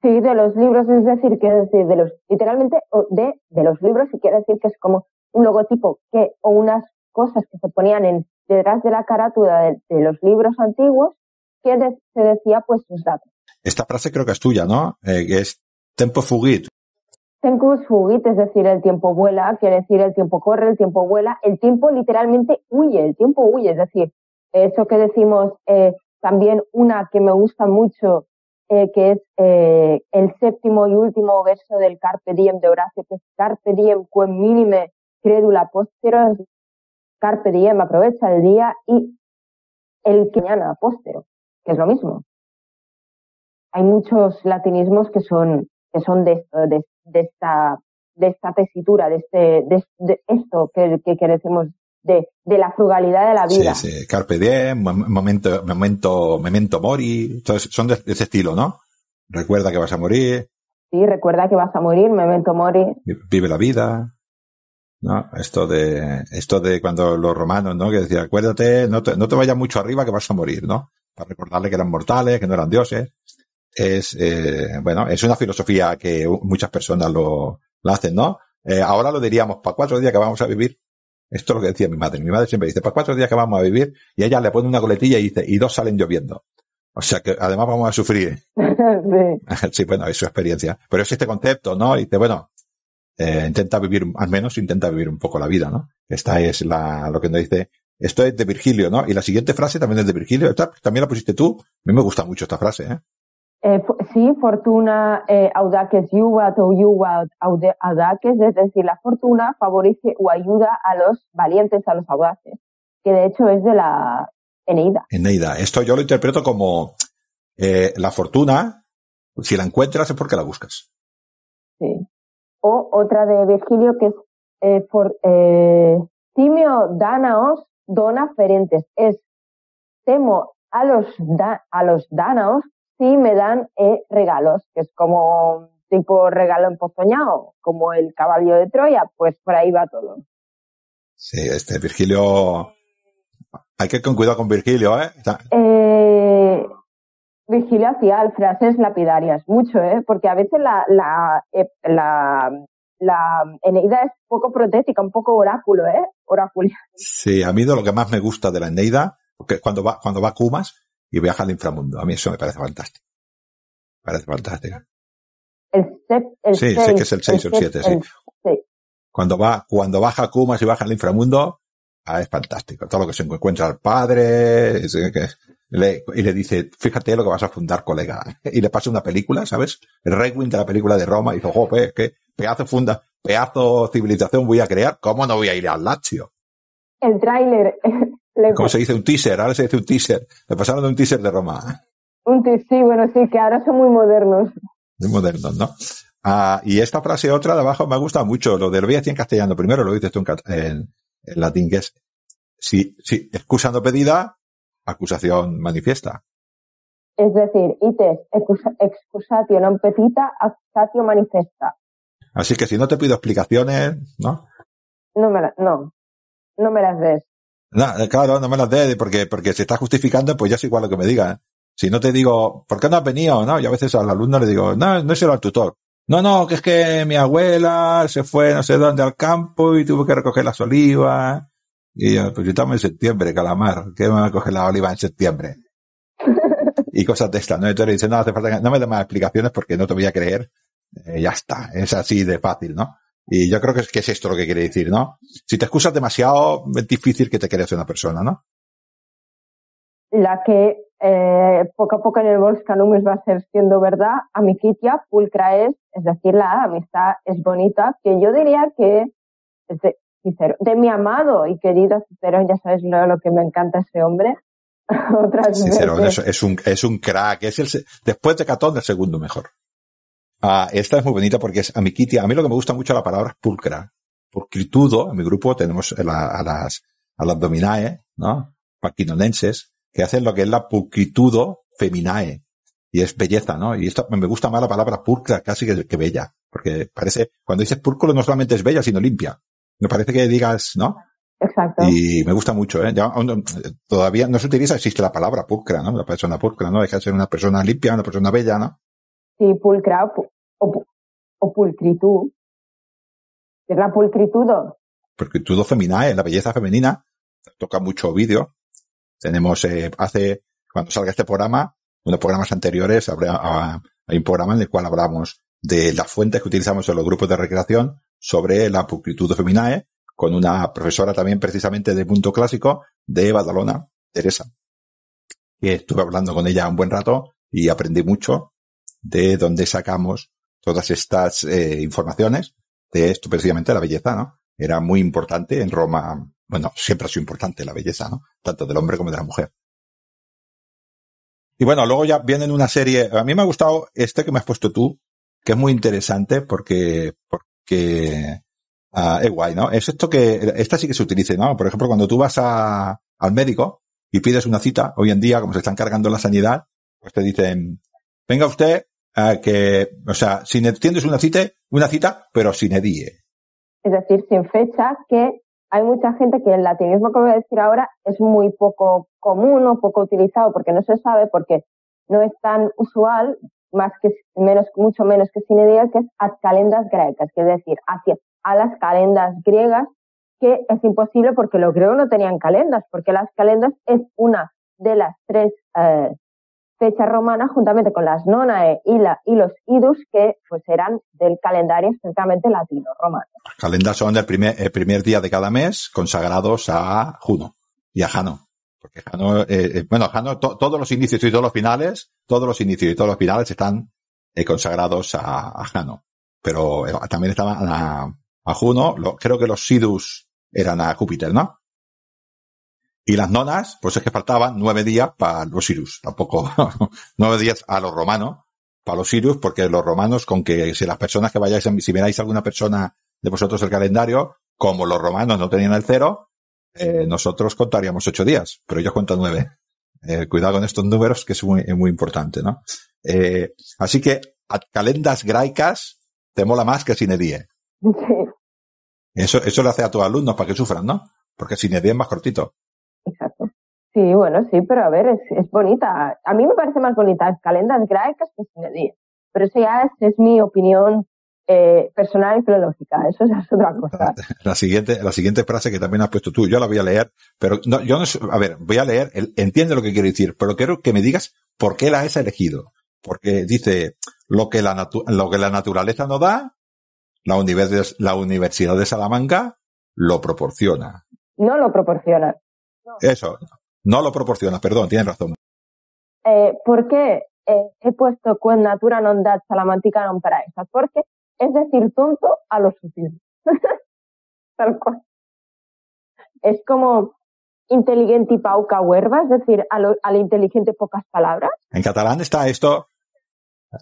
Sí, de los libros, es decir, que decir, de los, literalmente, de, de los libros, y quiere decir que es como un logotipo que, o unas cosas que se ponían en, detrás de la carátula de, de los libros antiguos, que de, se decía pues sus datos. Esta frase creo que es tuya, ¿no? Eh, que es tempo fugit. Tempus fugit, es decir, el tiempo vuela, quiere decir el tiempo corre, el tiempo vuela, el tiempo literalmente huye, el tiempo huye, es decir, eso que decimos, eh, también una que me gusta mucho eh, que es eh, el séptimo y último verso del Carpe Diem de Horacio, que es Carpe Diem quem minime credula postero, Carpe Diem, aprovecha el día y el que mañana postero, que es lo mismo. Hay muchos latinismos que son, que son de de, de esta, de esta tesitura, de este, de, de esto que, que, que decimos de, de, la frugalidad de la vida. Sí, sí. Carpe diem, momento, momento, memento mori, entonces son de, de, ese estilo, ¿no? Recuerda que vas a morir. Sí, recuerda que vas a morir, memento mori. Vive la vida. ¿No? Esto de, esto de cuando los romanos, ¿no? Que decía, acuérdate, no te, no te vayas mucho arriba que vas a morir, ¿no? Para recordarle que eran mortales, que no eran dioses. Es, eh, bueno, es una filosofía que muchas personas lo, lo hacen, ¿no? Eh, ahora lo diríamos, para cuatro días que vamos a vivir, Esto es lo que decía mi madre. Mi madre siempre dice, para cuatro días que vamos a vivir, y ella le pone una coletilla y dice, y dos salen lloviendo. O sea que además vamos a sufrir. sí. sí, bueno, es su experiencia. Pero es este concepto, ¿no? Y dice, bueno, eh, intenta vivir, al menos intenta vivir un poco la vida, ¿no? Esta es la, lo que nos dice, esto es de Virgilio, ¿no? Y la siguiente frase también es de Virgilio. Esta también la pusiste tú. A mí me gusta mucho esta frase, ¿eh? Eh, sí, fortuna eh, audaces yuvat o yuvat audaces, es decir, la fortuna favorece o ayuda a los valientes, a los audaces, que de hecho es de la Eneida. Eneida. Esto yo lo interpreto como eh, la fortuna, si la encuentras es porque la buscas. Sí. O otra de Virgilio que es eh, for, eh, Timio Danaos dona ferentes. Es temo a los, da, a los Danaos si me dan eh, regalos, que es como tipo regalo empozoñado, como el caballo de Troya, pues por ahí va todo. Sí, este Virgilio, hay que ir con cuidado con Virgilio, ¿eh? eh Virgilio hacía frases lapidarias, mucho, ¿eh? Porque a veces la, la, eh, la, la Eneida es poco protética, un poco oráculo, ¿eh? Oracular. Sí, a mí de lo que más me gusta de la Eneida, porque cuando va, cuando va a Kumas y viaja al inframundo, a mí eso me parece fantástico. Me parece fantástico. El, el sí, seis, sé que es el 6 o el 7, sí. sí. Cuando va, cuando baja a Kumas y baja al inframundo, ah, es fantástico. Todo lo que se encuentra al padre, es, que, le, y le dice, fíjate lo que vas a fundar, colega. Y le pasa una película, ¿sabes? El Requiem de la película de Roma, y dijo, jope, qué pedazo funda, pedazo civilización voy a crear, ¿cómo no voy a ir al Lazio? El tráiler. ¿Cómo se dice un teaser? Ahora se dice un teaser. Le pasaron de un teaser de Roma. Un teaser, sí, bueno, sí, que ahora son muy modernos. Muy modernos, ¿no? Ah, y esta frase otra de abajo me gusta mucho. Lo de lo voy a decir en castellano. Primero lo dices tú en, en, en latín, que es, si, si, excusa no pedida, acusación manifiesta. Es decir, ites excusatio non petita, accusatio manifesta. Así que si no te pido explicaciones, ¿no? No me, la, no, no me las des. No, claro, no me las des porque, porque se está justificando, pues ya es igual lo que me diga. Si no te digo, ¿por qué no has venido? No, yo a veces al alumno le digo, no, no es el al tutor. No, no, que es que mi abuela se fue no sé dónde al campo y tuvo que recoger las olivas. Y yo, pues yo estamos en septiembre, calamar. ¿Qué me va a coger la oliva en septiembre? y cosas de estas, ¿no? Entonces dice, no hace falta que, no me des más explicaciones porque no te voy a creer eh, ya está, es así de fácil, ¿no? Y yo creo que es, que es esto lo que quiere decir, ¿no? Si te excusas demasiado, es difícil que te creas una persona, ¿no? La que eh, poco a poco en el Volscanumes va a ser siendo verdad, amiquitia, pulcra es, es decir, la amistad es bonita, que yo diría que de mi amado y querido Cicerón, ya sabes lo, lo que me encanta ese hombre. Otras Cicerón es, es, un, es un crack, es el, después de Catón el segundo mejor. Ah, esta es muy bonita porque es amiquitia. A mí lo que me gusta mucho la palabra es pulcra. Pulcritudo, en mi grupo tenemos la, a las, a las dominae, ¿no? Paquinonenses, que hacen lo que es la pulcritudo feminae. Y es belleza, ¿no? Y esto me gusta más la palabra pulcra casi que, que bella. Porque parece, cuando dices púrculo no solamente es bella, sino limpia. Me parece que digas, ¿no? Exacto. Y me gusta mucho, ¿eh? Ya, todavía no se utiliza, existe la palabra pulcra, ¿no? La persona pulcra, ¿no? Deja de ser una persona limpia, una persona bella, ¿no? Sí, pulcra o, o pulcritud. Es la pulcritudo. Pulcritudo feminae, la belleza femenina. Toca mucho vídeo. Tenemos, eh, hace, cuando salga este programa, unos programas anteriores, habrá, hay un programa en el cual hablamos de las fuentes que utilizamos en los grupos de recreación sobre la pulcritudo feminae, con una profesora también precisamente de punto clásico de Badalona, Teresa, estuve hablando con ella un buen rato y aprendí mucho de dónde sacamos todas estas eh, informaciones de esto precisamente la belleza, ¿no? Era muy importante en Roma, bueno, siempre ha sido importante la belleza, ¿no? Tanto del hombre como de la mujer. Y bueno, luego ya vienen una serie, a mí me ha gustado este que me has puesto tú, que es muy interesante porque, porque, uh, es guay, ¿no? Es esto que, esta sí que se utiliza, ¿no? Por ejemplo, cuando tú vas a, al médico y pides una cita, hoy en día, como se están cargando la sanidad, pues te dicen, venga usted que, o sea, sin tienes una cita, una cita, pero sin edie. Es decir, sin fecha, que hay mucha gente que el latinismo que voy a decir ahora es muy poco común o poco utilizado porque no se sabe, porque no es tan usual, más que menos, mucho menos que sin edie, que es ad calendas grecas, que es decir, hacia a las calendas griegas que es imposible porque los griegos no tenían calendas, porque las calendas es una de las tres eh, fechas romanas juntamente con las nonae y, la, y los idus que pues eran del calendario estrictamente latino-romano. Las calendas son el primer, el primer día de cada mes consagrados a Juno y a Jano. Porque Jano, eh, eh, bueno, Jano, to, todos los inicios y todos los finales, todos los inicios y todos los finales están eh, consagrados a, a, Jano. Pero eh, también estaban a, a Juno, lo, creo que los Sidus eran a Júpiter, ¿no? Y las nonas, pues es que faltaban nueve días para los Sirius. Tampoco, nueve días a los romanos, para los Sirius, porque los romanos, con que si las personas que vayáis, si miráis alguna persona de vosotros el calendario, como los romanos no tenían el cero, eh, nosotros contaríamos ocho días, pero ellos cuentan nueve. Eh, cuidado con estos números, que es muy, muy importante, ¿no? Eh, así que, a calendas graicas, te mola más que Sinedie. Sí. Eso, eso lo hace a tus alumnos para que sufran, ¿no? Porque Sinedie es más cortito. Exacto. Sí, bueno, sí, pero a ver, es, es bonita. A mí me parece más bonita calendas graicas que Sinedie. Pero eso ya es, es mi opinión eh, personal y filológica. Eso es otra cosa. La siguiente, la siguiente frase que también has puesto tú, yo la voy a leer, pero no, yo no, a ver, voy a leer, el, entiende lo que quiero decir, pero quiero que me digas por qué la has elegido. Porque dice, lo que la, lo que la naturaleza no da, la, univers la Universidad de Salamanca lo proporciona. No lo proporciona. No. Eso, no lo proporciona, perdón, tienes razón. Eh, ¿Por qué eh, he puesto Quod natura non dat salamantica non paraesa? Porque es decir tonto a lo sutil. Tal cual. Es como inteligente y pauca huerva, es decir, a lo, a lo inteligente pocas palabras. En catalán está esto,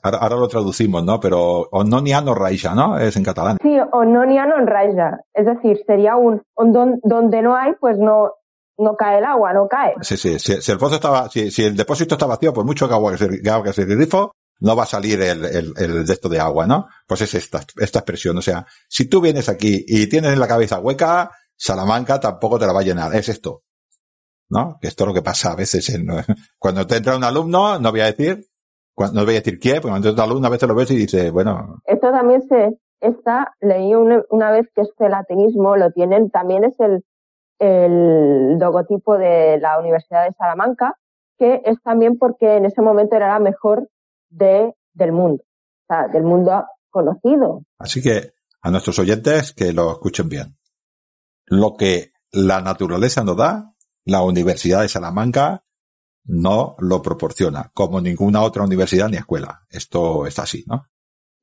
ahora, ahora lo traducimos, ¿no? Pero ononia no raija, ¿no? Es en catalán. Sí, ononia no raija. Es decir, sería un, don, donde no hay, pues no, no cae el agua, no cae. Sí, sí, si, si el pozo estaba, si, si, el depósito está vacío, por mucho que agua que se, que se grifo, no va a salir el, el, el de esto de agua, ¿no? Pues es esta, esta expresión. O sea, si tú vienes aquí y tienes en la cabeza hueca, Salamanca tampoco te la va a llenar. Es esto. ¿No? Que esto es lo que pasa a veces en, cuando te entra un alumno, no voy a decir, no voy a decir quién, porque cuando entra un alumno a veces lo ves y dice, bueno. Esto también se, esta, leí una, una vez que este latinismo lo tienen, también es el, el logotipo de la Universidad de Salamanca, que es también porque en ese momento era la mejor de, del mundo, o sea, del mundo conocido. Así que a nuestros oyentes que lo escuchen bien. Lo que la naturaleza no da, la Universidad de Salamanca no lo proporciona, como ninguna otra universidad ni escuela. Esto está así, ¿no?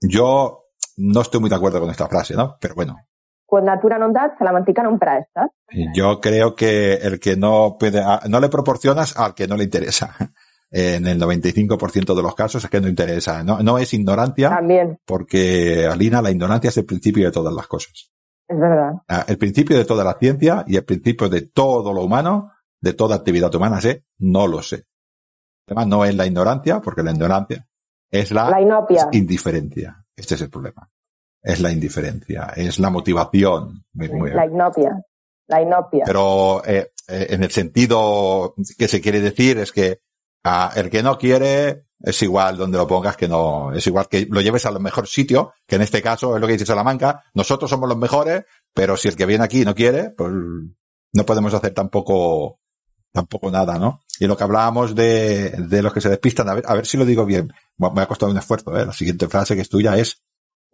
Yo no estoy muy de acuerdo con esta frase, ¿no? Pero bueno. Pues natura non dat, salamantica non presta. Yo creo que el que no puede, no le proporcionas al que no le interesa en el 95% de los casos es que no interesa. No, no es ignorancia. También. Porque, Alina, la ignorancia es el principio de todas las cosas. Es verdad. El principio de toda la ciencia y el principio de todo lo humano, de toda actividad humana, sé, no lo sé. Además, no es la ignorancia, porque la ignorancia es la, indiferencia. Este es el problema. Es la indiferencia, es la motivación. Muy, muy la inopia. La inopia. Pero eh, eh, en el sentido que se quiere decir es que Ah, el que no quiere es igual donde lo pongas que no, es igual que lo lleves al mejor sitio, que en este caso es lo que dice Salamanca, nosotros somos los mejores, pero si el que viene aquí no quiere, pues no podemos hacer tampoco, tampoco nada, ¿no? Y lo que hablábamos de, de los que se despistan, a ver, a ver si lo digo bien, me ha costado un esfuerzo, ¿eh? La siguiente frase que es tuya es,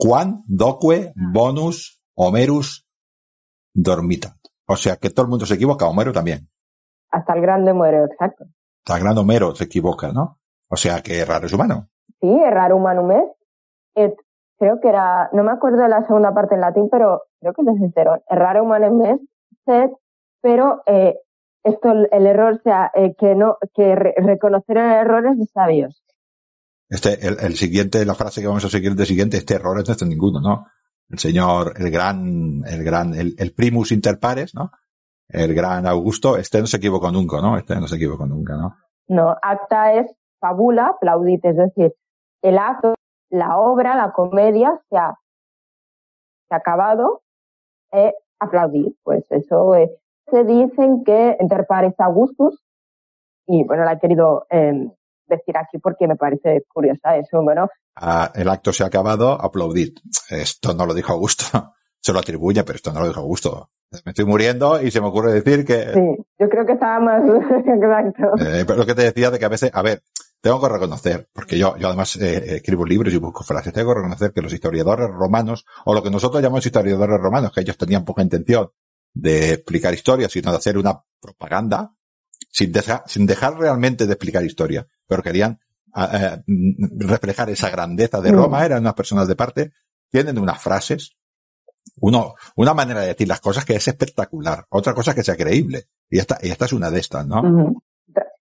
Quan doque bonus homerus dormitat. O sea que todo el mundo se equivoca, Homero también. Hasta el grande muere, exacto el gran Homero se equivoca, ¿no? O sea que errar es humano. Sí, errar humanum es. Et, creo que era, no me acuerdo de la segunda parte en latín, pero creo que es de Cicerón. Errar humanum es sed, pero eh, esto, el error, o sea, eh, que no, que re reconocer el error es de sabios. Este, el, el, siguiente, la frase que vamos a seguir de siguiente, este error es no es ninguno, ¿no? El señor, el gran, el gran, el, el primus inter pares, ¿no? El gran Augusto, este no se equivocó nunca, ¿no? Este no se equivocó nunca, ¿no? No, acta es fabula, plaudit, es decir, el acto, la obra, la comedia se ha, se ha acabado, e aplaudir. Pues eso eh, se dicen que inter pares Augustus, y bueno, la he querido eh, decir aquí porque me parece curiosa eso, bueno. Ah, el acto se ha acabado, aplaudid. Esto no lo dijo Augusto, se lo atribuye, pero esto no lo dijo Augusto. Me estoy muriendo y se me ocurre decir que... Sí, yo creo que estaba más exacto. Eh, pero lo que te decía de que a veces, a ver, tengo que reconocer, porque yo, yo además eh, escribo libros y busco frases, tengo que reconocer que los historiadores romanos, o lo que nosotros llamamos historiadores romanos, que ellos tenían poca intención de explicar historia, sino de hacer una propaganda, sin, dejar, sin dejar realmente de explicar historia, pero querían eh, reflejar esa grandeza de Roma, eran unas personas de parte, tienen unas frases uno, una manera de decir las cosas que es espectacular, otra cosa que sea creíble. Y esta, y esta es una de estas, ¿no?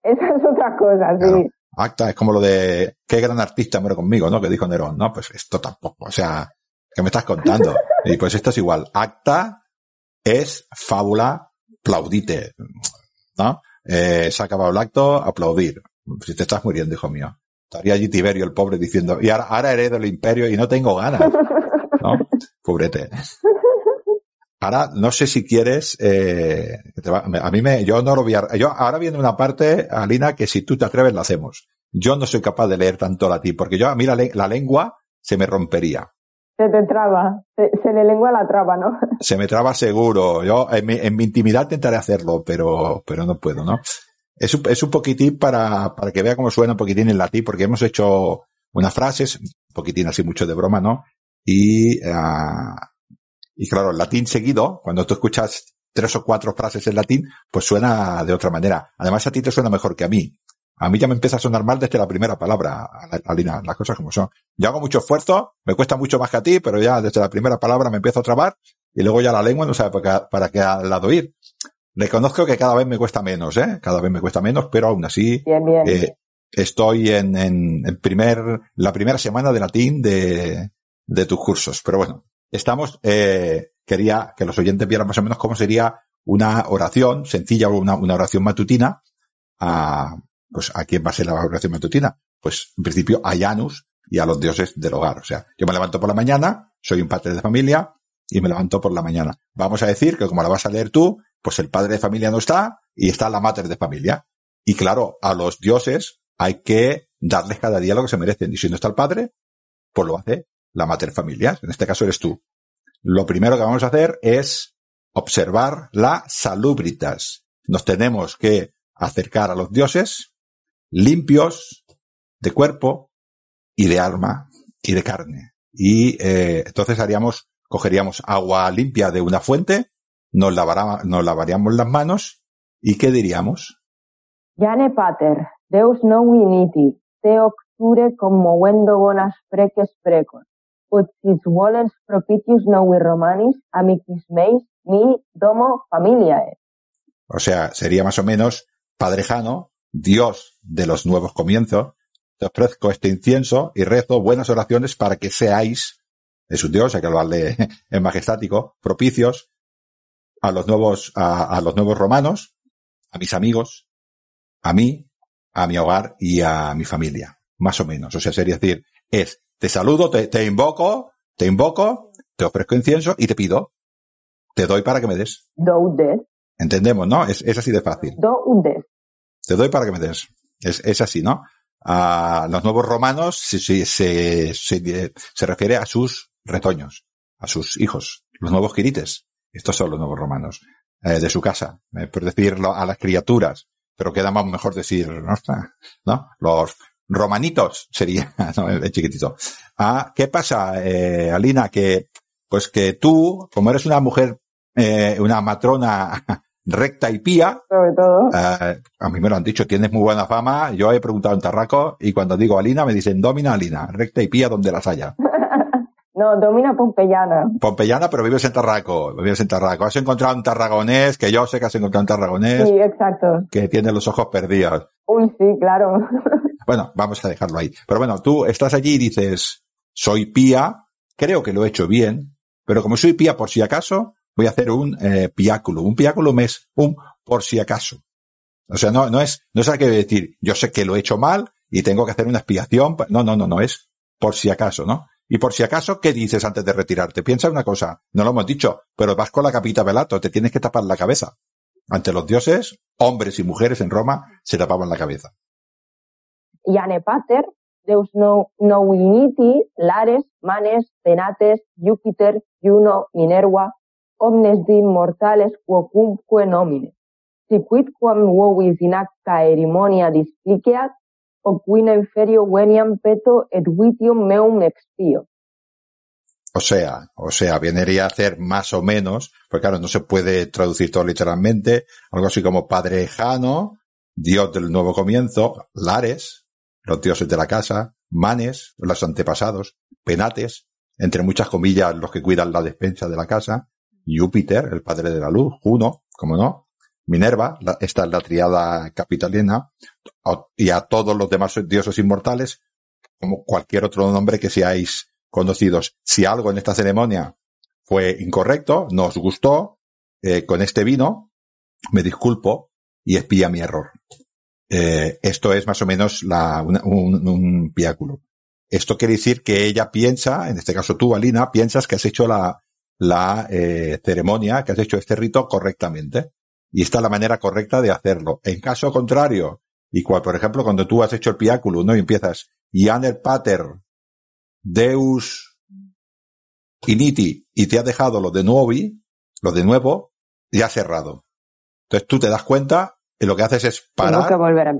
Esa es otra cosa, sí. Acta es como lo de qué gran artista muere conmigo, ¿no? Que dijo Nerón, ¿no? Pues esto tampoco, o sea, ¿qué me estás contando? y pues esto es igual. Acta es fábula plaudite, ¿no? Eh, se ha acabado el acto, aplaudir. Si te estás muriendo, hijo mío. Estaría allí Tiberio, el pobre, diciendo, y ahora, ahora heredo el imperio y no tengo ganas. ¿no? Ahora, no sé si quieres, eh, a mí me, yo no lo voy a, yo ahora viene una parte, Alina, que si tú te atreves la hacemos. Yo no soy capaz de leer tanto latín, porque yo a mí la, la lengua se me rompería. Se te traba, se, se, le lengua la traba, ¿no? Se me traba seguro. Yo en mi, en mi intimidad intentaré hacerlo, pero, pero no puedo, ¿no? Es un, es un poquitín para, para que vea cómo suena un poquitín en latín, porque hemos hecho unas frases, un poquitín así mucho de broma, ¿no? Y, uh, y claro, el latín seguido, cuando tú escuchas tres o cuatro frases en latín, pues suena de otra manera. Además, a ti te suena mejor que a mí. A mí ya me empieza a sonar mal desde la primera palabra, Alina, las cosas como son. Yo hago mucho esfuerzo, me cuesta mucho más que a ti, pero ya desde la primera palabra me empiezo a trabar y luego ya la lengua no sabe para qué, lado ir. Reconozco que cada vez me cuesta menos, ¿eh? Cada vez me cuesta menos, pero aún así bien, bien. Eh, estoy en, en, en, primer, la primera semana de latín de, de tus cursos. Pero bueno, estamos, eh, quería que los oyentes vieran más o menos cómo sería una oración sencilla o una, una oración matutina a, pues a quién va a ser la oración matutina. Pues en principio a Janus y a los dioses del hogar. O sea, yo me levanto por la mañana, soy un padre de familia y me levanto por la mañana. Vamos a decir que como la vas a leer tú, pues el padre de familia no está y está la madre de familia. Y claro, a los dioses hay que darles cada día lo que se merecen. Y si no está el padre, pues lo hace la mater familia, en este caso eres tú. Lo primero que vamos a hacer es observar la salubritas. Nos tenemos que acercar a los dioses limpios de cuerpo y de alma y de carne. Y eh, entonces haríamos, cogeríamos agua limpia de una fuente, nos, lavará, nos lavaríamos las manos y ¿qué diríamos? Yane pater, Deus no winiti, te octure como wendo bonas preques precos familiae. O sea, sería más o menos, Padrejano, Dios de los nuevos comienzos, te ofrezco este incienso y rezo buenas oraciones para que seáis, es un Dios, hay que hablarle en majestático, propicios a los nuevos, a los nuevos romanos, a mis amigos, a mí, a mi hogar y a mi familia. Más o menos. O sea, sería decir, es te saludo, te, te invoco, te invoco, te ofrezco incienso y te pido. Te doy para que me des. Do des. Entendemos, ¿no? Es, es así de fácil. Do des. Te doy para que me des. Es, es así, ¿no? A los nuevos romanos se, se, se, se, refiere a sus retoños, a sus hijos, los nuevos quirites. Estos son los nuevos romanos, eh, de su casa, eh, por decirlo a las criaturas, pero queda más mejor decir, ¿no? ¿no? Los, romanitos sería, no, el chiquitito. Ah, ¿qué pasa, eh, Alina? Que, pues que tú, como eres una mujer, eh, una matrona recta y pía, sobre todo. Eh, a mí me lo han dicho, tienes muy buena fama. Yo he preguntado en Tarraco y cuando digo Alina me dicen domina Alina, recta y pía donde las haya. No, domina Pompeyana. Pompeyana, pero vives en Tarraco, vives en Tarraco. Has encontrado un tarragonés, que yo sé que has encontrado un tarragonés. Sí, exacto. Que tiene los ojos perdidos. Uy, sí, claro. Bueno, vamos a dejarlo ahí. Pero bueno, tú estás allí y dices, soy pía, creo que lo he hecho bien, pero como soy pía por si acaso, voy a hacer un eh, piáculo. Un piáculo es un por si acaso. O sea, no, no es, no es que decir, yo sé que lo he hecho mal y tengo que hacer una expiación. No, no, no, no, es por si acaso, ¿no? Y por si acaso, ¿qué dices antes de retirarte? Piensa una cosa, no lo hemos dicho, pero vas con la capita velato, te tienes que tapar la cabeza. Ante los dioses, hombres y mujeres en Roma se tapaban la cabeza. Iane Pater, Deus no, Noviniti, Lares, Manes, Penates, Júpiter, Juno, Minerva, omnes de immortales quocumque nomine. Si quid quam vovis in acta erimonia displiceat, o quina inferio veniam peto et vitium meum expio. O sea, o sea, vendría a hacer más o menos, porque claro, no se puede traducir todo literalmente, algo así como Padre Jano, Dios del nuevo comienzo, Lares, los dioses de la casa, Manes, los antepasados, Penates, entre muchas comillas, los que cuidan la despensa de la casa, Júpiter, el padre de la luz, Juno, como no, Minerva, esta es la triada capitalina, y a todos los demás dioses inmortales, como cualquier otro nombre que seáis conocidos. Si algo en esta ceremonia fue incorrecto, no os gustó, eh, con este vino, me disculpo y espía mi error. Eh, esto es más o menos la, un, un, piáculo. Esto quiere decir que ella piensa, en este caso tú, Alina, piensas que has hecho la, la eh, ceremonia, que has hecho este rito correctamente. Y esta es la manera correcta de hacerlo. En caso contrario, y cual, por ejemplo, cuando tú has hecho el piáculo, ¿no? Y empiezas, Yaner Pater, Deus Initi, y te ha dejado lo de nuevo, lo de nuevo, ya cerrado. Entonces tú te das cuenta lo que haces es parar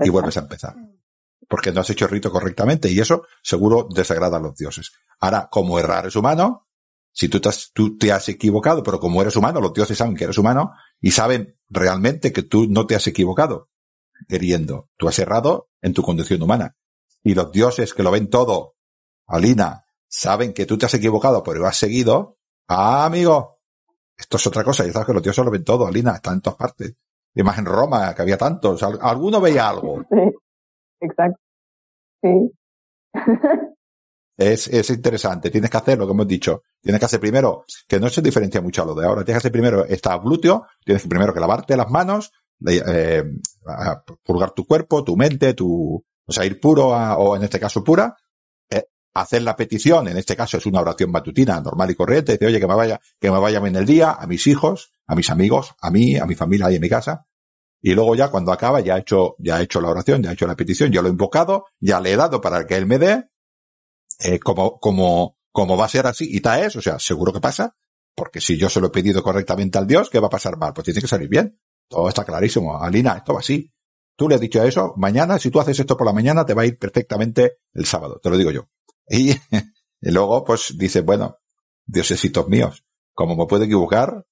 y vuelves a empezar. Porque no has hecho el rito correctamente y eso seguro desagrada a los dioses. Ahora, como errar es humano, si tú te, has, tú te has equivocado, pero como eres humano, los dioses saben que eres humano y saben realmente que tú no te has equivocado queriendo. Tú has errado en tu condición humana. Y los dioses que lo ven todo, Alina, saben que tú te has equivocado, pero has seguido. Ah, amigo, esto es otra cosa. Ya sabes que los dioses lo ven todo, Alina, está en todas partes. Y más en Roma, que había tantos. Alguno veía algo. Sí, exacto. Sí. es, es interesante. Tienes que hacer lo que hemos dicho. Tienes que hacer primero, que no se diferencia mucho a lo de ahora. Tienes que hacer primero esta glúteo. Tienes que primero que lavarte las manos, eh, purgar tu cuerpo, tu mente, tu, o sea, ir puro o en este caso pura. Hacer la petición, en este caso es una oración matutina normal y corriente, dice, oye, que me vaya, que me vaya bien el día, a mis hijos, a mis amigos, a mí, a mi familia y a mi casa. Y luego ya cuando acaba, ya ha hecho, ya ha hecho la oración, ya ha hecho la petición, ya lo he invocado, ya le he dado para que él me dé, eh, como, como, como va a ser así, y tal es, o sea, seguro que pasa, porque si yo se lo he pedido correctamente al Dios, ¿qué va a pasar mal? Pues tiene que salir bien. Todo está clarísimo. Alina, esto va así. Tú le has dicho eso, mañana, si tú haces esto por la mañana, te va a ir perfectamente el sábado, te lo digo yo. Y, luego, pues, dice, bueno, diosesitos míos, como me puedo equivocar,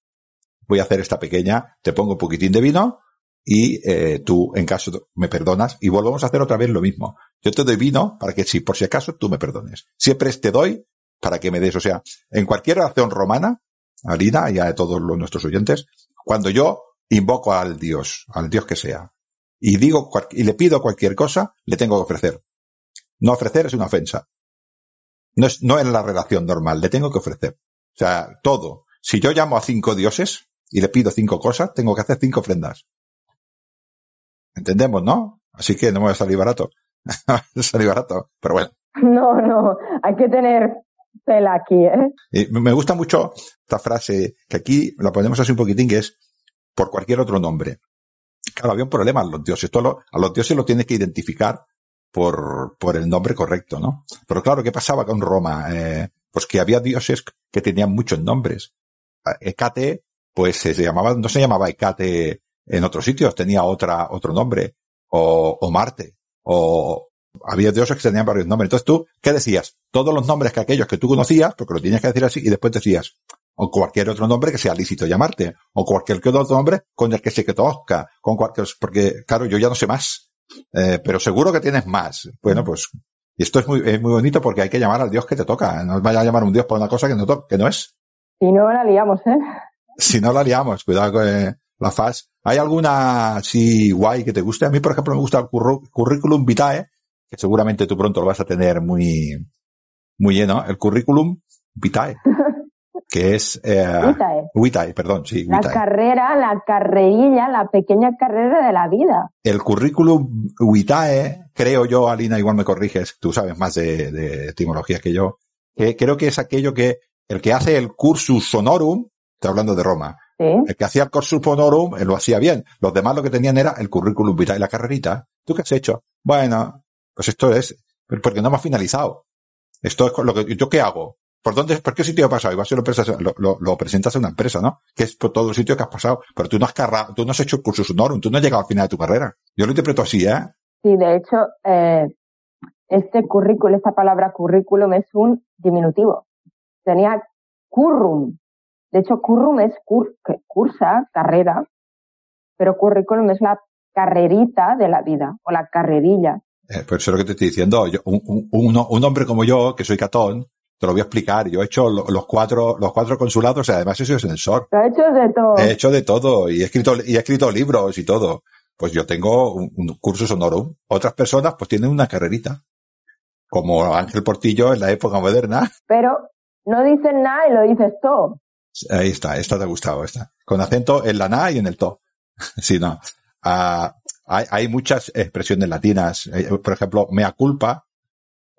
voy a hacer esta pequeña, te pongo un poquitín de vino, y eh, tú, en caso, me perdonas y volvemos a hacer otra vez lo mismo. Yo te doy vino para que si por si acaso tú me perdones. Siempre te doy para que me des. O sea, en cualquier acción romana, Alina y a todos los, nuestros oyentes, cuando yo invoco al Dios, al Dios que sea, y digo y le pido cualquier cosa, le tengo que ofrecer. No ofrecer es una ofensa. No es, no es la relación normal, le tengo que ofrecer. O sea, todo. Si yo llamo a cinco dioses y le pido cinco cosas, tengo que hacer cinco ofrendas. Entendemos, ¿no? Así que no me va a salir barato. salir barato, pero bueno. No, no, hay que tener tela aquí, ¿eh? Y me gusta mucho esta frase, que aquí la ponemos así un poquitín, que es por cualquier otro nombre. Claro, había un problema a los dioses. Todo a los dioses lo tienes que identificar por, por el nombre correcto, ¿no? Pero claro, ¿qué pasaba con Roma? Eh, pues que había dioses que tenían muchos nombres. Ecate, pues se llamaba, no se llamaba Ecate en otros sitios tenía otra, otro nombre, o, o Marte, o había dioses que tenían varios nombres. Entonces tú, ¿qué decías? Todos los nombres que aquellos que tú conocías, porque lo tenías que decir así, y después decías, o cualquier otro nombre que sea lícito llamarte, o cualquier otro nombre con el que se que toca, con cualquier, porque claro, yo ya no sé más, eh, pero seguro que tienes más. Bueno, pues, y esto es muy, es muy bonito porque hay que llamar al Dios que te toca, no vaya a llamar un Dios por una cosa que no, que no es. Si no la liamos, ¿eh? Si no la liamos, cuidado con, eh, la FAS. ¿Hay alguna así guay que te guste? A mí, por ejemplo, me gusta el currículum vitae, que seguramente tú pronto lo vas a tener muy, muy lleno. El currículum vitae. que es eh, perdón, sí. La carrera, la carrerilla, la pequeña carrera de la vida. El currículum vitae, creo yo, Alina, igual me corriges, tú sabes más de, de etimologías que yo, que creo que es aquello que el que hace el cursus sonorum, estoy hablando de Roma, el que hacía el Corsus Honorum lo hacía bien. Los demás lo que tenían era el currículum vitae y la carrerita. ¿Tú qué has hecho? Bueno, pues esto es, porque no hemos finalizado. Esto es lo que, ¿yo qué hago? ¿Por dónde, por qué sitio has pasado? Igual si lo, lo, lo- lo presentas a una empresa, ¿no? Que es por todo el sitio que has pasado. Pero tú no has carra, tú no has hecho cursus honorum, tú no has llegado al final de tu carrera. Yo lo interpreto así, ¿eh? Sí, de hecho, eh, este currículo, esta palabra currículum es un diminutivo. Tenía currum. De hecho, currum es cur- cursa, carrera, pero currículum es la carrerita de la vida o la carrerilla. Eh, pues eso es lo que te estoy diciendo. Yo, un, un, un- un hombre como yo, que soy catón, te lo voy a explicar. Yo he hecho lo- los cuatro, los cuatro consulados además he sido ascensor. Lo he hecho de todo. He hecho de todo y he escrito, y he escrito libros y todo. Pues yo tengo un, un cursus honorum. Otras personas pues tienen una carrerita. Como Ángel Portillo en la época moderna. Pero no dices nada y lo dices todo. Ahí está, esta te ha gustado, esta. Con acento en la na y en el to. Sí, no. Ah, hay, hay muchas expresiones latinas. Eh, Por ejemplo, mea culpa.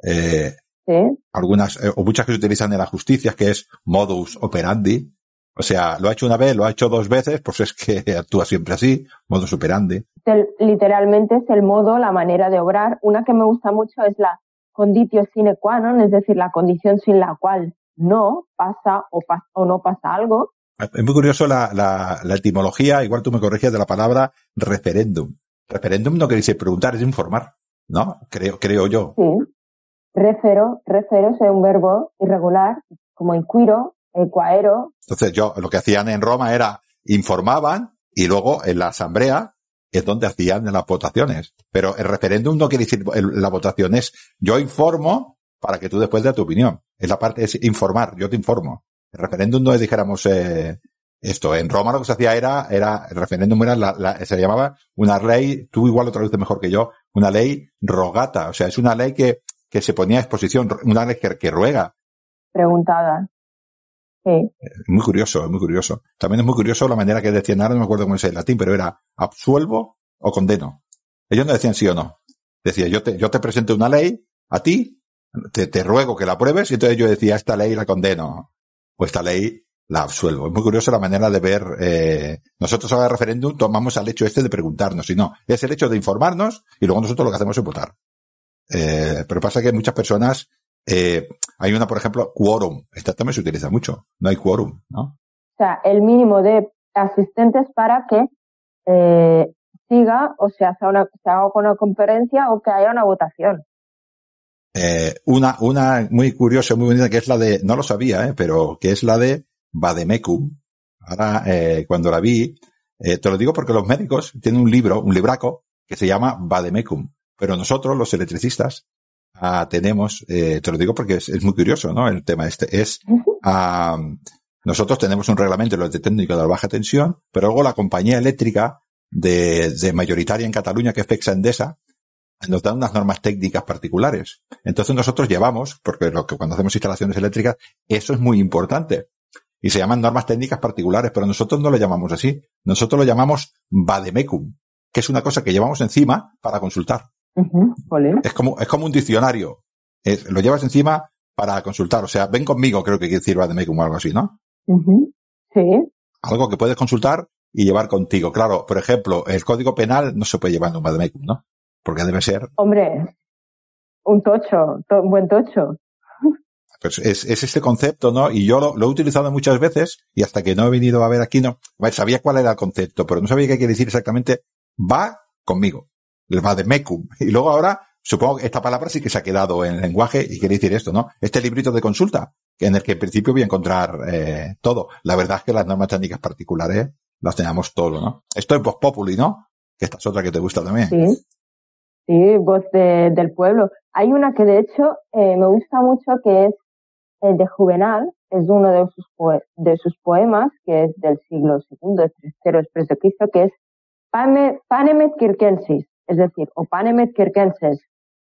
Eh, ¿sí? algunas, eh, o muchas que se utilizan en la justicia, que es modus operandi. O sea, lo ha hecho una vez, lo ha hecho dos veces, pues es que actúa siempre así, modus operandi. El- literalmente es el modo, la manera de obrar. Una que me gusta mucho es la conditio sine qua non, es decir, la condición sin la cual no pasa o, pas- o no pasa algo. Es muy curioso la, la, la etimología, igual tú me corriges de la palabra referéndum. Referéndum no quiere decir preguntar, es informar, ¿no? Creo, creo yo. Sí. Refero, refero es un verbo irregular, como inquiro, equaero. Entonces yo, lo que hacían en Roma era informaban y luego en la asamblea es donde hacían las votaciones. Pero el referéndum no quiere decir la votación, es yo informo para que tú después des tu opinión. Es la parte, es informar, yo te informo. El referéndum no es, dijéramos, eh, esto. En Roma lo que se hacía era, era, el referéndum era la, la- se llamaba una ley, tú igual lo traduces mejor que yo, una ley rogata. O sea, es una ley que, que se ponía a exposición, una ley que, que ruega. preguntada. Sí, Muy curioso, es muy curioso. También es muy curioso la manera que decían, ahora no me acuerdo cómo es en latín, pero era absuelvo o condeno. Ellos no decían sí o no. Decía, yo te, yo te presento una ley a ti, te, te ruego que la apruebes, y entonces yo decía, esta ley la condeno, o esta ley la absuelvo. Es muy curioso la manera de ver, eh, nosotros ahora el referéndum tomamos al hecho este de preguntarnos, y no, es el hecho de informarnos, y luego nosotros lo que hacemos es votar. Eh, pero pasa que muchas personas, eh, hay una, por ejemplo, quórum. Esta también se utiliza mucho. No hay quórum, ¿no? o sea, el mínimo de asistentes para que eh, siga o se haga, una, se haga una conferencia o que haya una votación. Eh, una, una muy curiosa, muy bonita, que es la de, no lo sabía, eh, pero que es la de Vademecum. Ahora, eh, cuando la vi, eh, te lo digo porque los médicos tienen un libro, un libraco, que se llama Vademecum. Pero nosotros, los electricistas, ah, tenemos, eh, te lo digo porque es, es muy curioso, ¿no? El tema este es, ah, nosotros tenemos un reglamento de técnico de la baja tensión, pero luego la compañía eléctrica de, de mayoritaria en Cataluña, que es Fexa Endesa, nos dan unas normas técnicas particulares. Entonces nosotros llevamos, porque lo que cuando hacemos instalaciones eléctricas, eso es muy importante. Y se llaman normas técnicas particulares, pero nosotros no lo llamamos así. Nosotros lo llamamos vademecum, que es una cosa que llevamos encima para consultar. Es como, es como un diccionario. Es- lo llevas encima para consultar. O sea, ven conmigo, creo que quiere decir vademecum o algo así, ¿no? Sí, Algo que puedes consultar y llevar contigo. Claro, por ejemplo, el código penal no se puede llevar en un vademecum, ¿no? Porque debe ser hombre, un tocho, to- un buen tocho. Pues es, es este concepto, ¿no? Y yo lo, lo he utilizado muchas veces y hasta que no he venido a ver aquí, no, sabía cuál era el concepto, pero no sabía qué quiere decir exactamente. Va conmigo. El va de mecum. Y luego ahora, supongo que esta palabra sí que se ha quedado en el lenguaje y quiere decir esto, ¿no? Este librito de consulta, en el que en principio voy a encontrar eh, todo. La verdad es que las normas técnicas particulares las tenemos todo, ¿no? Esto es Voz Populi, ¿no? Que esta es otra que te gusta también. Sí, sí, voz de- del pueblo. Hay una que de hecho eh, me gusta mucho que es el de Juvenal, es uno de sus, de sus poemas, que es del siglo II, tercero después de Cristo, que es Pane- Panemet Circensis, es decir, o Panemet Circenses,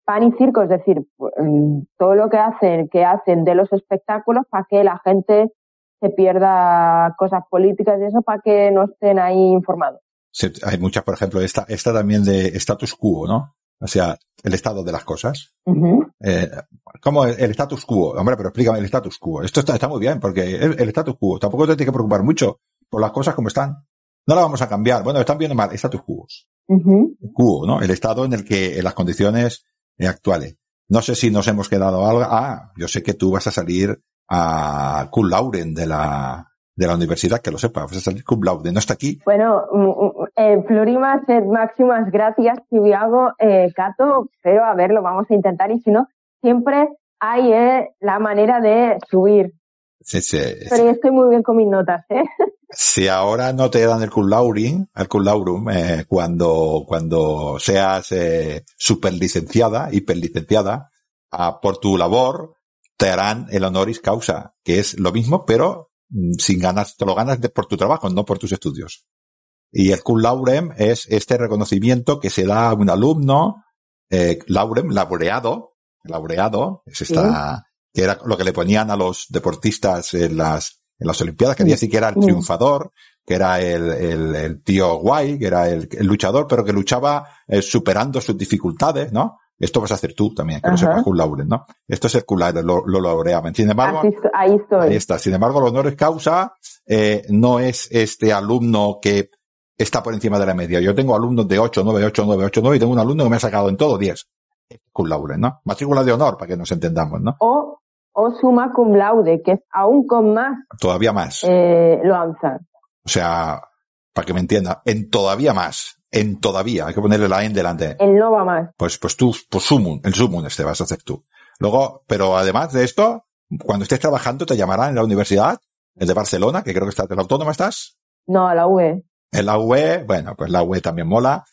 pan y circo, es decir, mm, todo lo que hacen, que hacen de los espectáculos para que la gente se pierda cosas políticas y eso para que no estén ahí informados. Se- hay muchas, por ejemplo, esta, esta también de status quo, ¿no? O sea, el estado de las cosas. Eh, ¿Cómo el, el status quo? Hombre, pero explícame el status quo. Esto está, está muy bien, porque el, el status quo tampoco te tiene que preocupar mucho por las cosas como están. No la vamos a cambiar. Bueno, están bien o mal. Status quo. Ujú. Quo, ¿no? El estado en el que, en las condiciones eh, actuales. No sé si nos hemos quedado algo. Ah, yo sé que tú vas a salir a cum lauren de la, de la universidad, que lo sepa, vas a salir cum laude, no está aquí. Bueno, mm, mm, eh, plurimas et máximas gracias, Tibiago, eh, Cato, pero a ver, lo vamos a intentar y si no, siempre hay eh, la manera de subir. Sí, sí, Pero yo estoy muy bien con mis notas, ¿eh? Si ahora no te dan el cum laureum, el cum laureum, eh, cuando, cuando seas eh, superlicenciada, hiperlicenciada, ah, por tu labor, te harán el honoris causa, que es lo mismo, pero mm, sin ganas, te lo ganas de- por tu trabajo, no por tus estudios. Y el cum laureum es este reconocimiento que se da a un alumno, eh, laureum, laureado, laureado, es esta, que era lo que le ponían a los deportistas en las, en las Olimpiadas, quería decir que era el triunfador, que era el, el, el tío guay, que era el, el luchador, pero que luchaba eh, superando sus dificultades, ¿no? Esto vas a hacer tú también, que lo Ajá. sepas, cum laureum, ¿no? Esto es el lo, lo laureaban. Sin embargo, ahí estoy. Ahí está. Sin embargo, el honoris causa eh, no es este alumno que está por encima de la media. Yo tengo alumnos de 8, 9, 8, 9, 8, 9 y tengo un alumno que me ha sacado en todo 10. Cum laude, ¿no? Matrícula de honor, para que nos entendamos, ¿no? O, o suma cum laude, que es aún con más Todavía más. eh, lo alzan. O sea, para que me entienda, en todavía más. En todavía. Hay que ponerle la en delante. El no va más. Pues, pues tú, pues sumum, el sumum este vas a hacer tú. Luego, pero además de esto, cuando estés trabajando te llamarán en la universidad, el de Barcelona, que creo que estás, ¿en la autónoma estás? No, a la UE. En la UE, bueno, pues la UE también mola.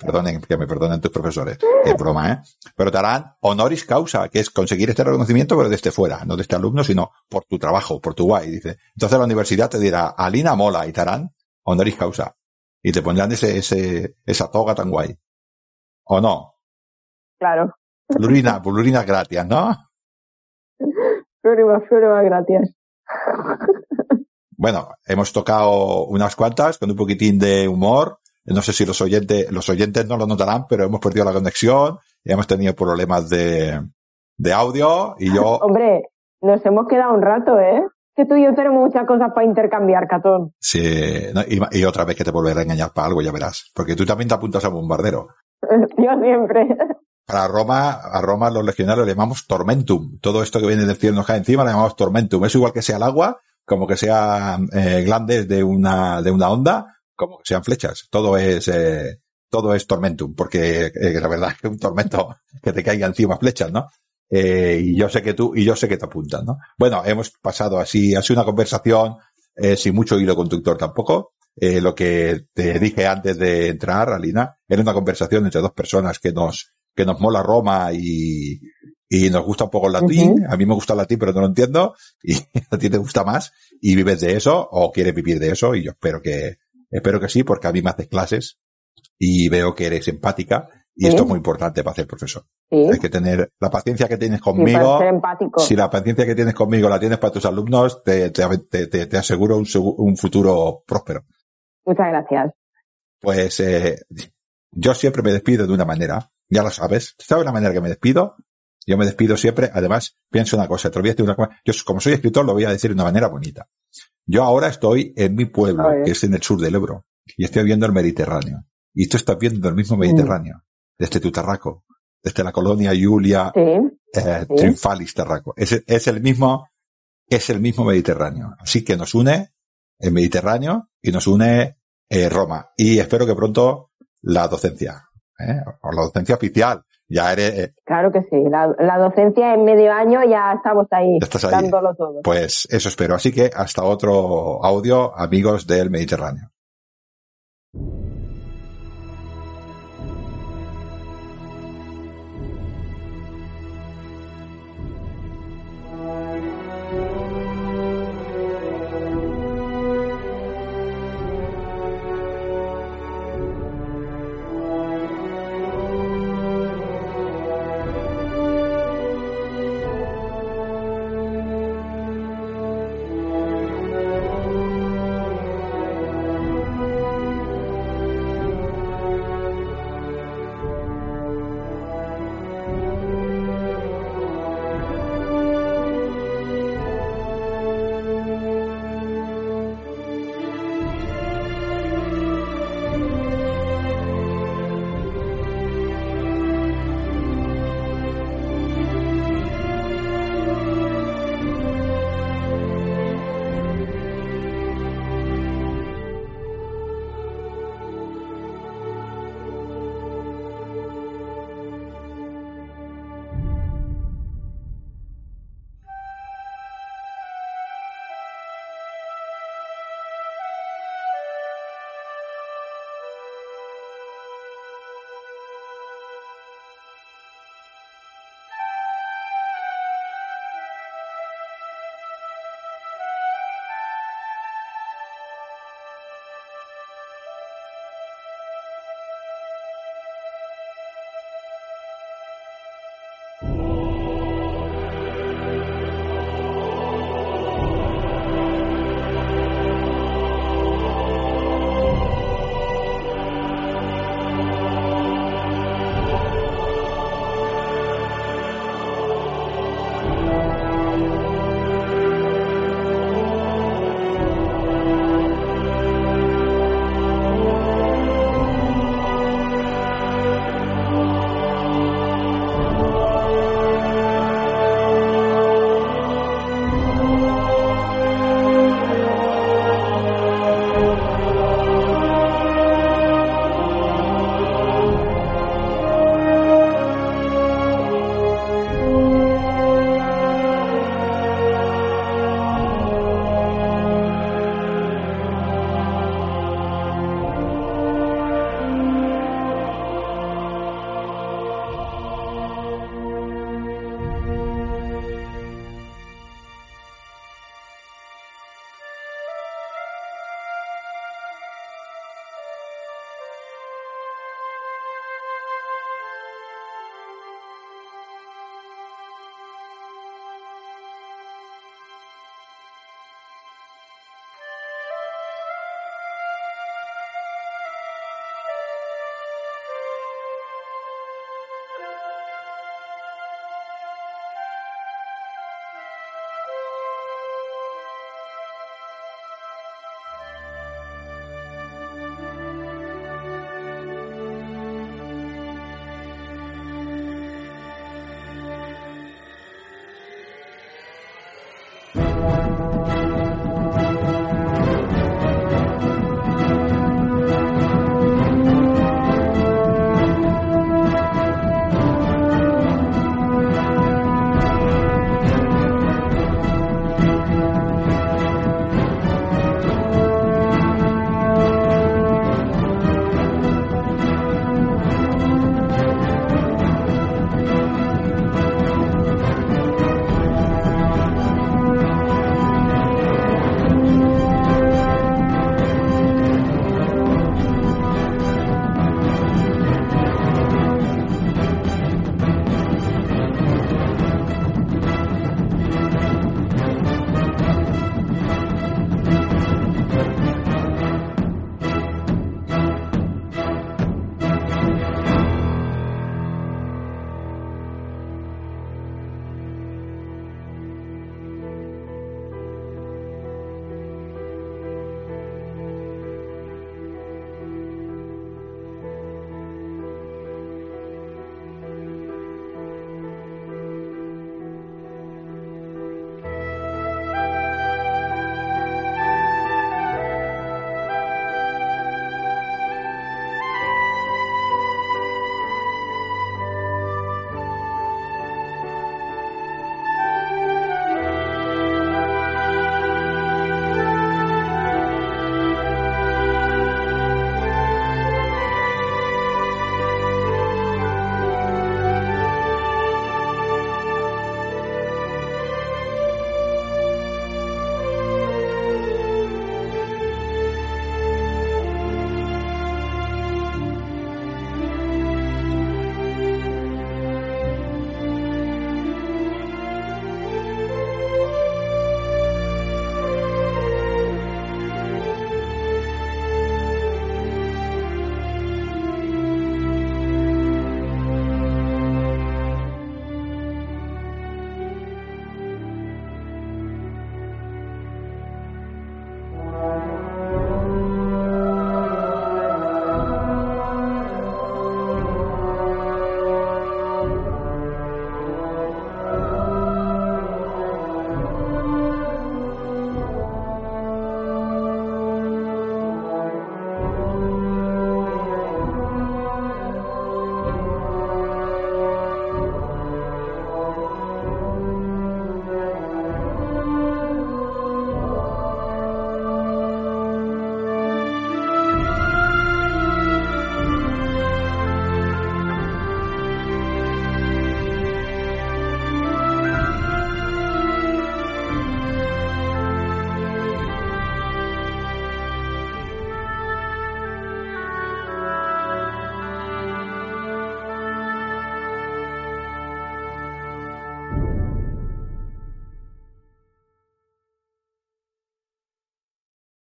Perdonen, que me perdonen tus profesores. Es broma, ¿eh? Pero te harán honoris causa, que es conseguir este reconocimiento, pero desde fuera, no de este alumno, sino por tu trabajo, por tu guay, dice. Entonces la universidad te dirá, Alina mola, y te harán honoris causa. Y te pondrán ese, ese, esa toga tan guay. ¿O no? Claro. Plurina, plurina gratis, ¿no? Florima, Florima, gracias. Bueno, hemos tocado unas cuantas con un poquitín de humor. No sé si los oyentes, los oyentes no lo notarán, pero hemos perdido la conexión y hemos tenido problemas de, de audio y yo, Hombre, nos hemos quedado un rato, ¿eh? Que tú y yo tenemos muchas cosas para intercambiar, Catón. sí, no, y, y otra vez que te volveré a engañar para algo, ya verás. Porque tú también te apuntas a bombardero. Yo siempre. Para Roma, a Roma los legionarios le llamamos tormentum. Todo esto que viene del cielo nos cae encima le llamamos tormentum. Es igual que sea el agua, como que sean eh, glandes de una, de una onda, como que sean flechas. Todo es, eh, todo es tormentum, porque eh, la verdad es que un tormento que te caiga encima flechas, ¿no? Eh, y yo sé que tú, y yo sé que te apuntas, ¿no? Bueno, hemos pasado así, sido una conversación eh, sin mucho hilo conductor tampoco. Eh, lo que te dije antes de entrar, Alina, era una conversación entre dos personas que nos, que nos mola Roma y, y nos gusta un poco el latín. A mí me gusta el latín, pero no lo entiendo. Y a ti te gusta más. Y vives de eso o quieres vivir de eso. Y yo espero que, espero que sí, porque a mí me haces clases y veo que eres empática. Y Sí. esto es muy importante para ser profesor. Sí. Hay que tener la paciencia que tienes conmigo. ser empático. Si la paciencia que tienes conmigo la tienes para tus alumnos, te, te, te, te- aseguro un, un futuro próspero. Muchas gracias. Pues eh, yo siempre me despido de una manera, ya lo sabes. ¿Sabes la manera que me despido? Yo me despido siempre, además, pienso una cosa, te lo voy a decir una cosa. Yo, como soy escritor, lo voy a decir de una manera bonita. Yo ahora estoy en mi pueblo, que es en el sur del Ebro, y estoy viendo el Mediterráneo. Y tú estás viendo el mismo Mediterráneo, desde tu Tarraco, desde la colonia Julia Sí. eh, Sí. Triunfalis Tarraco. Es, es el mismo, es el mismo Mediterráneo. Así que nos une el Mediterráneo y nos une eh, Roma. Y espero que pronto la docencia, ¿eh? o la docencia oficial. Ya eres, eh, Claro que sí. La, la docencia en medio año ya estamos ahí, Ya estás ahí. dándolo todo. pues eso espero. Así que hasta otro audio, amigos del Mediterráneo.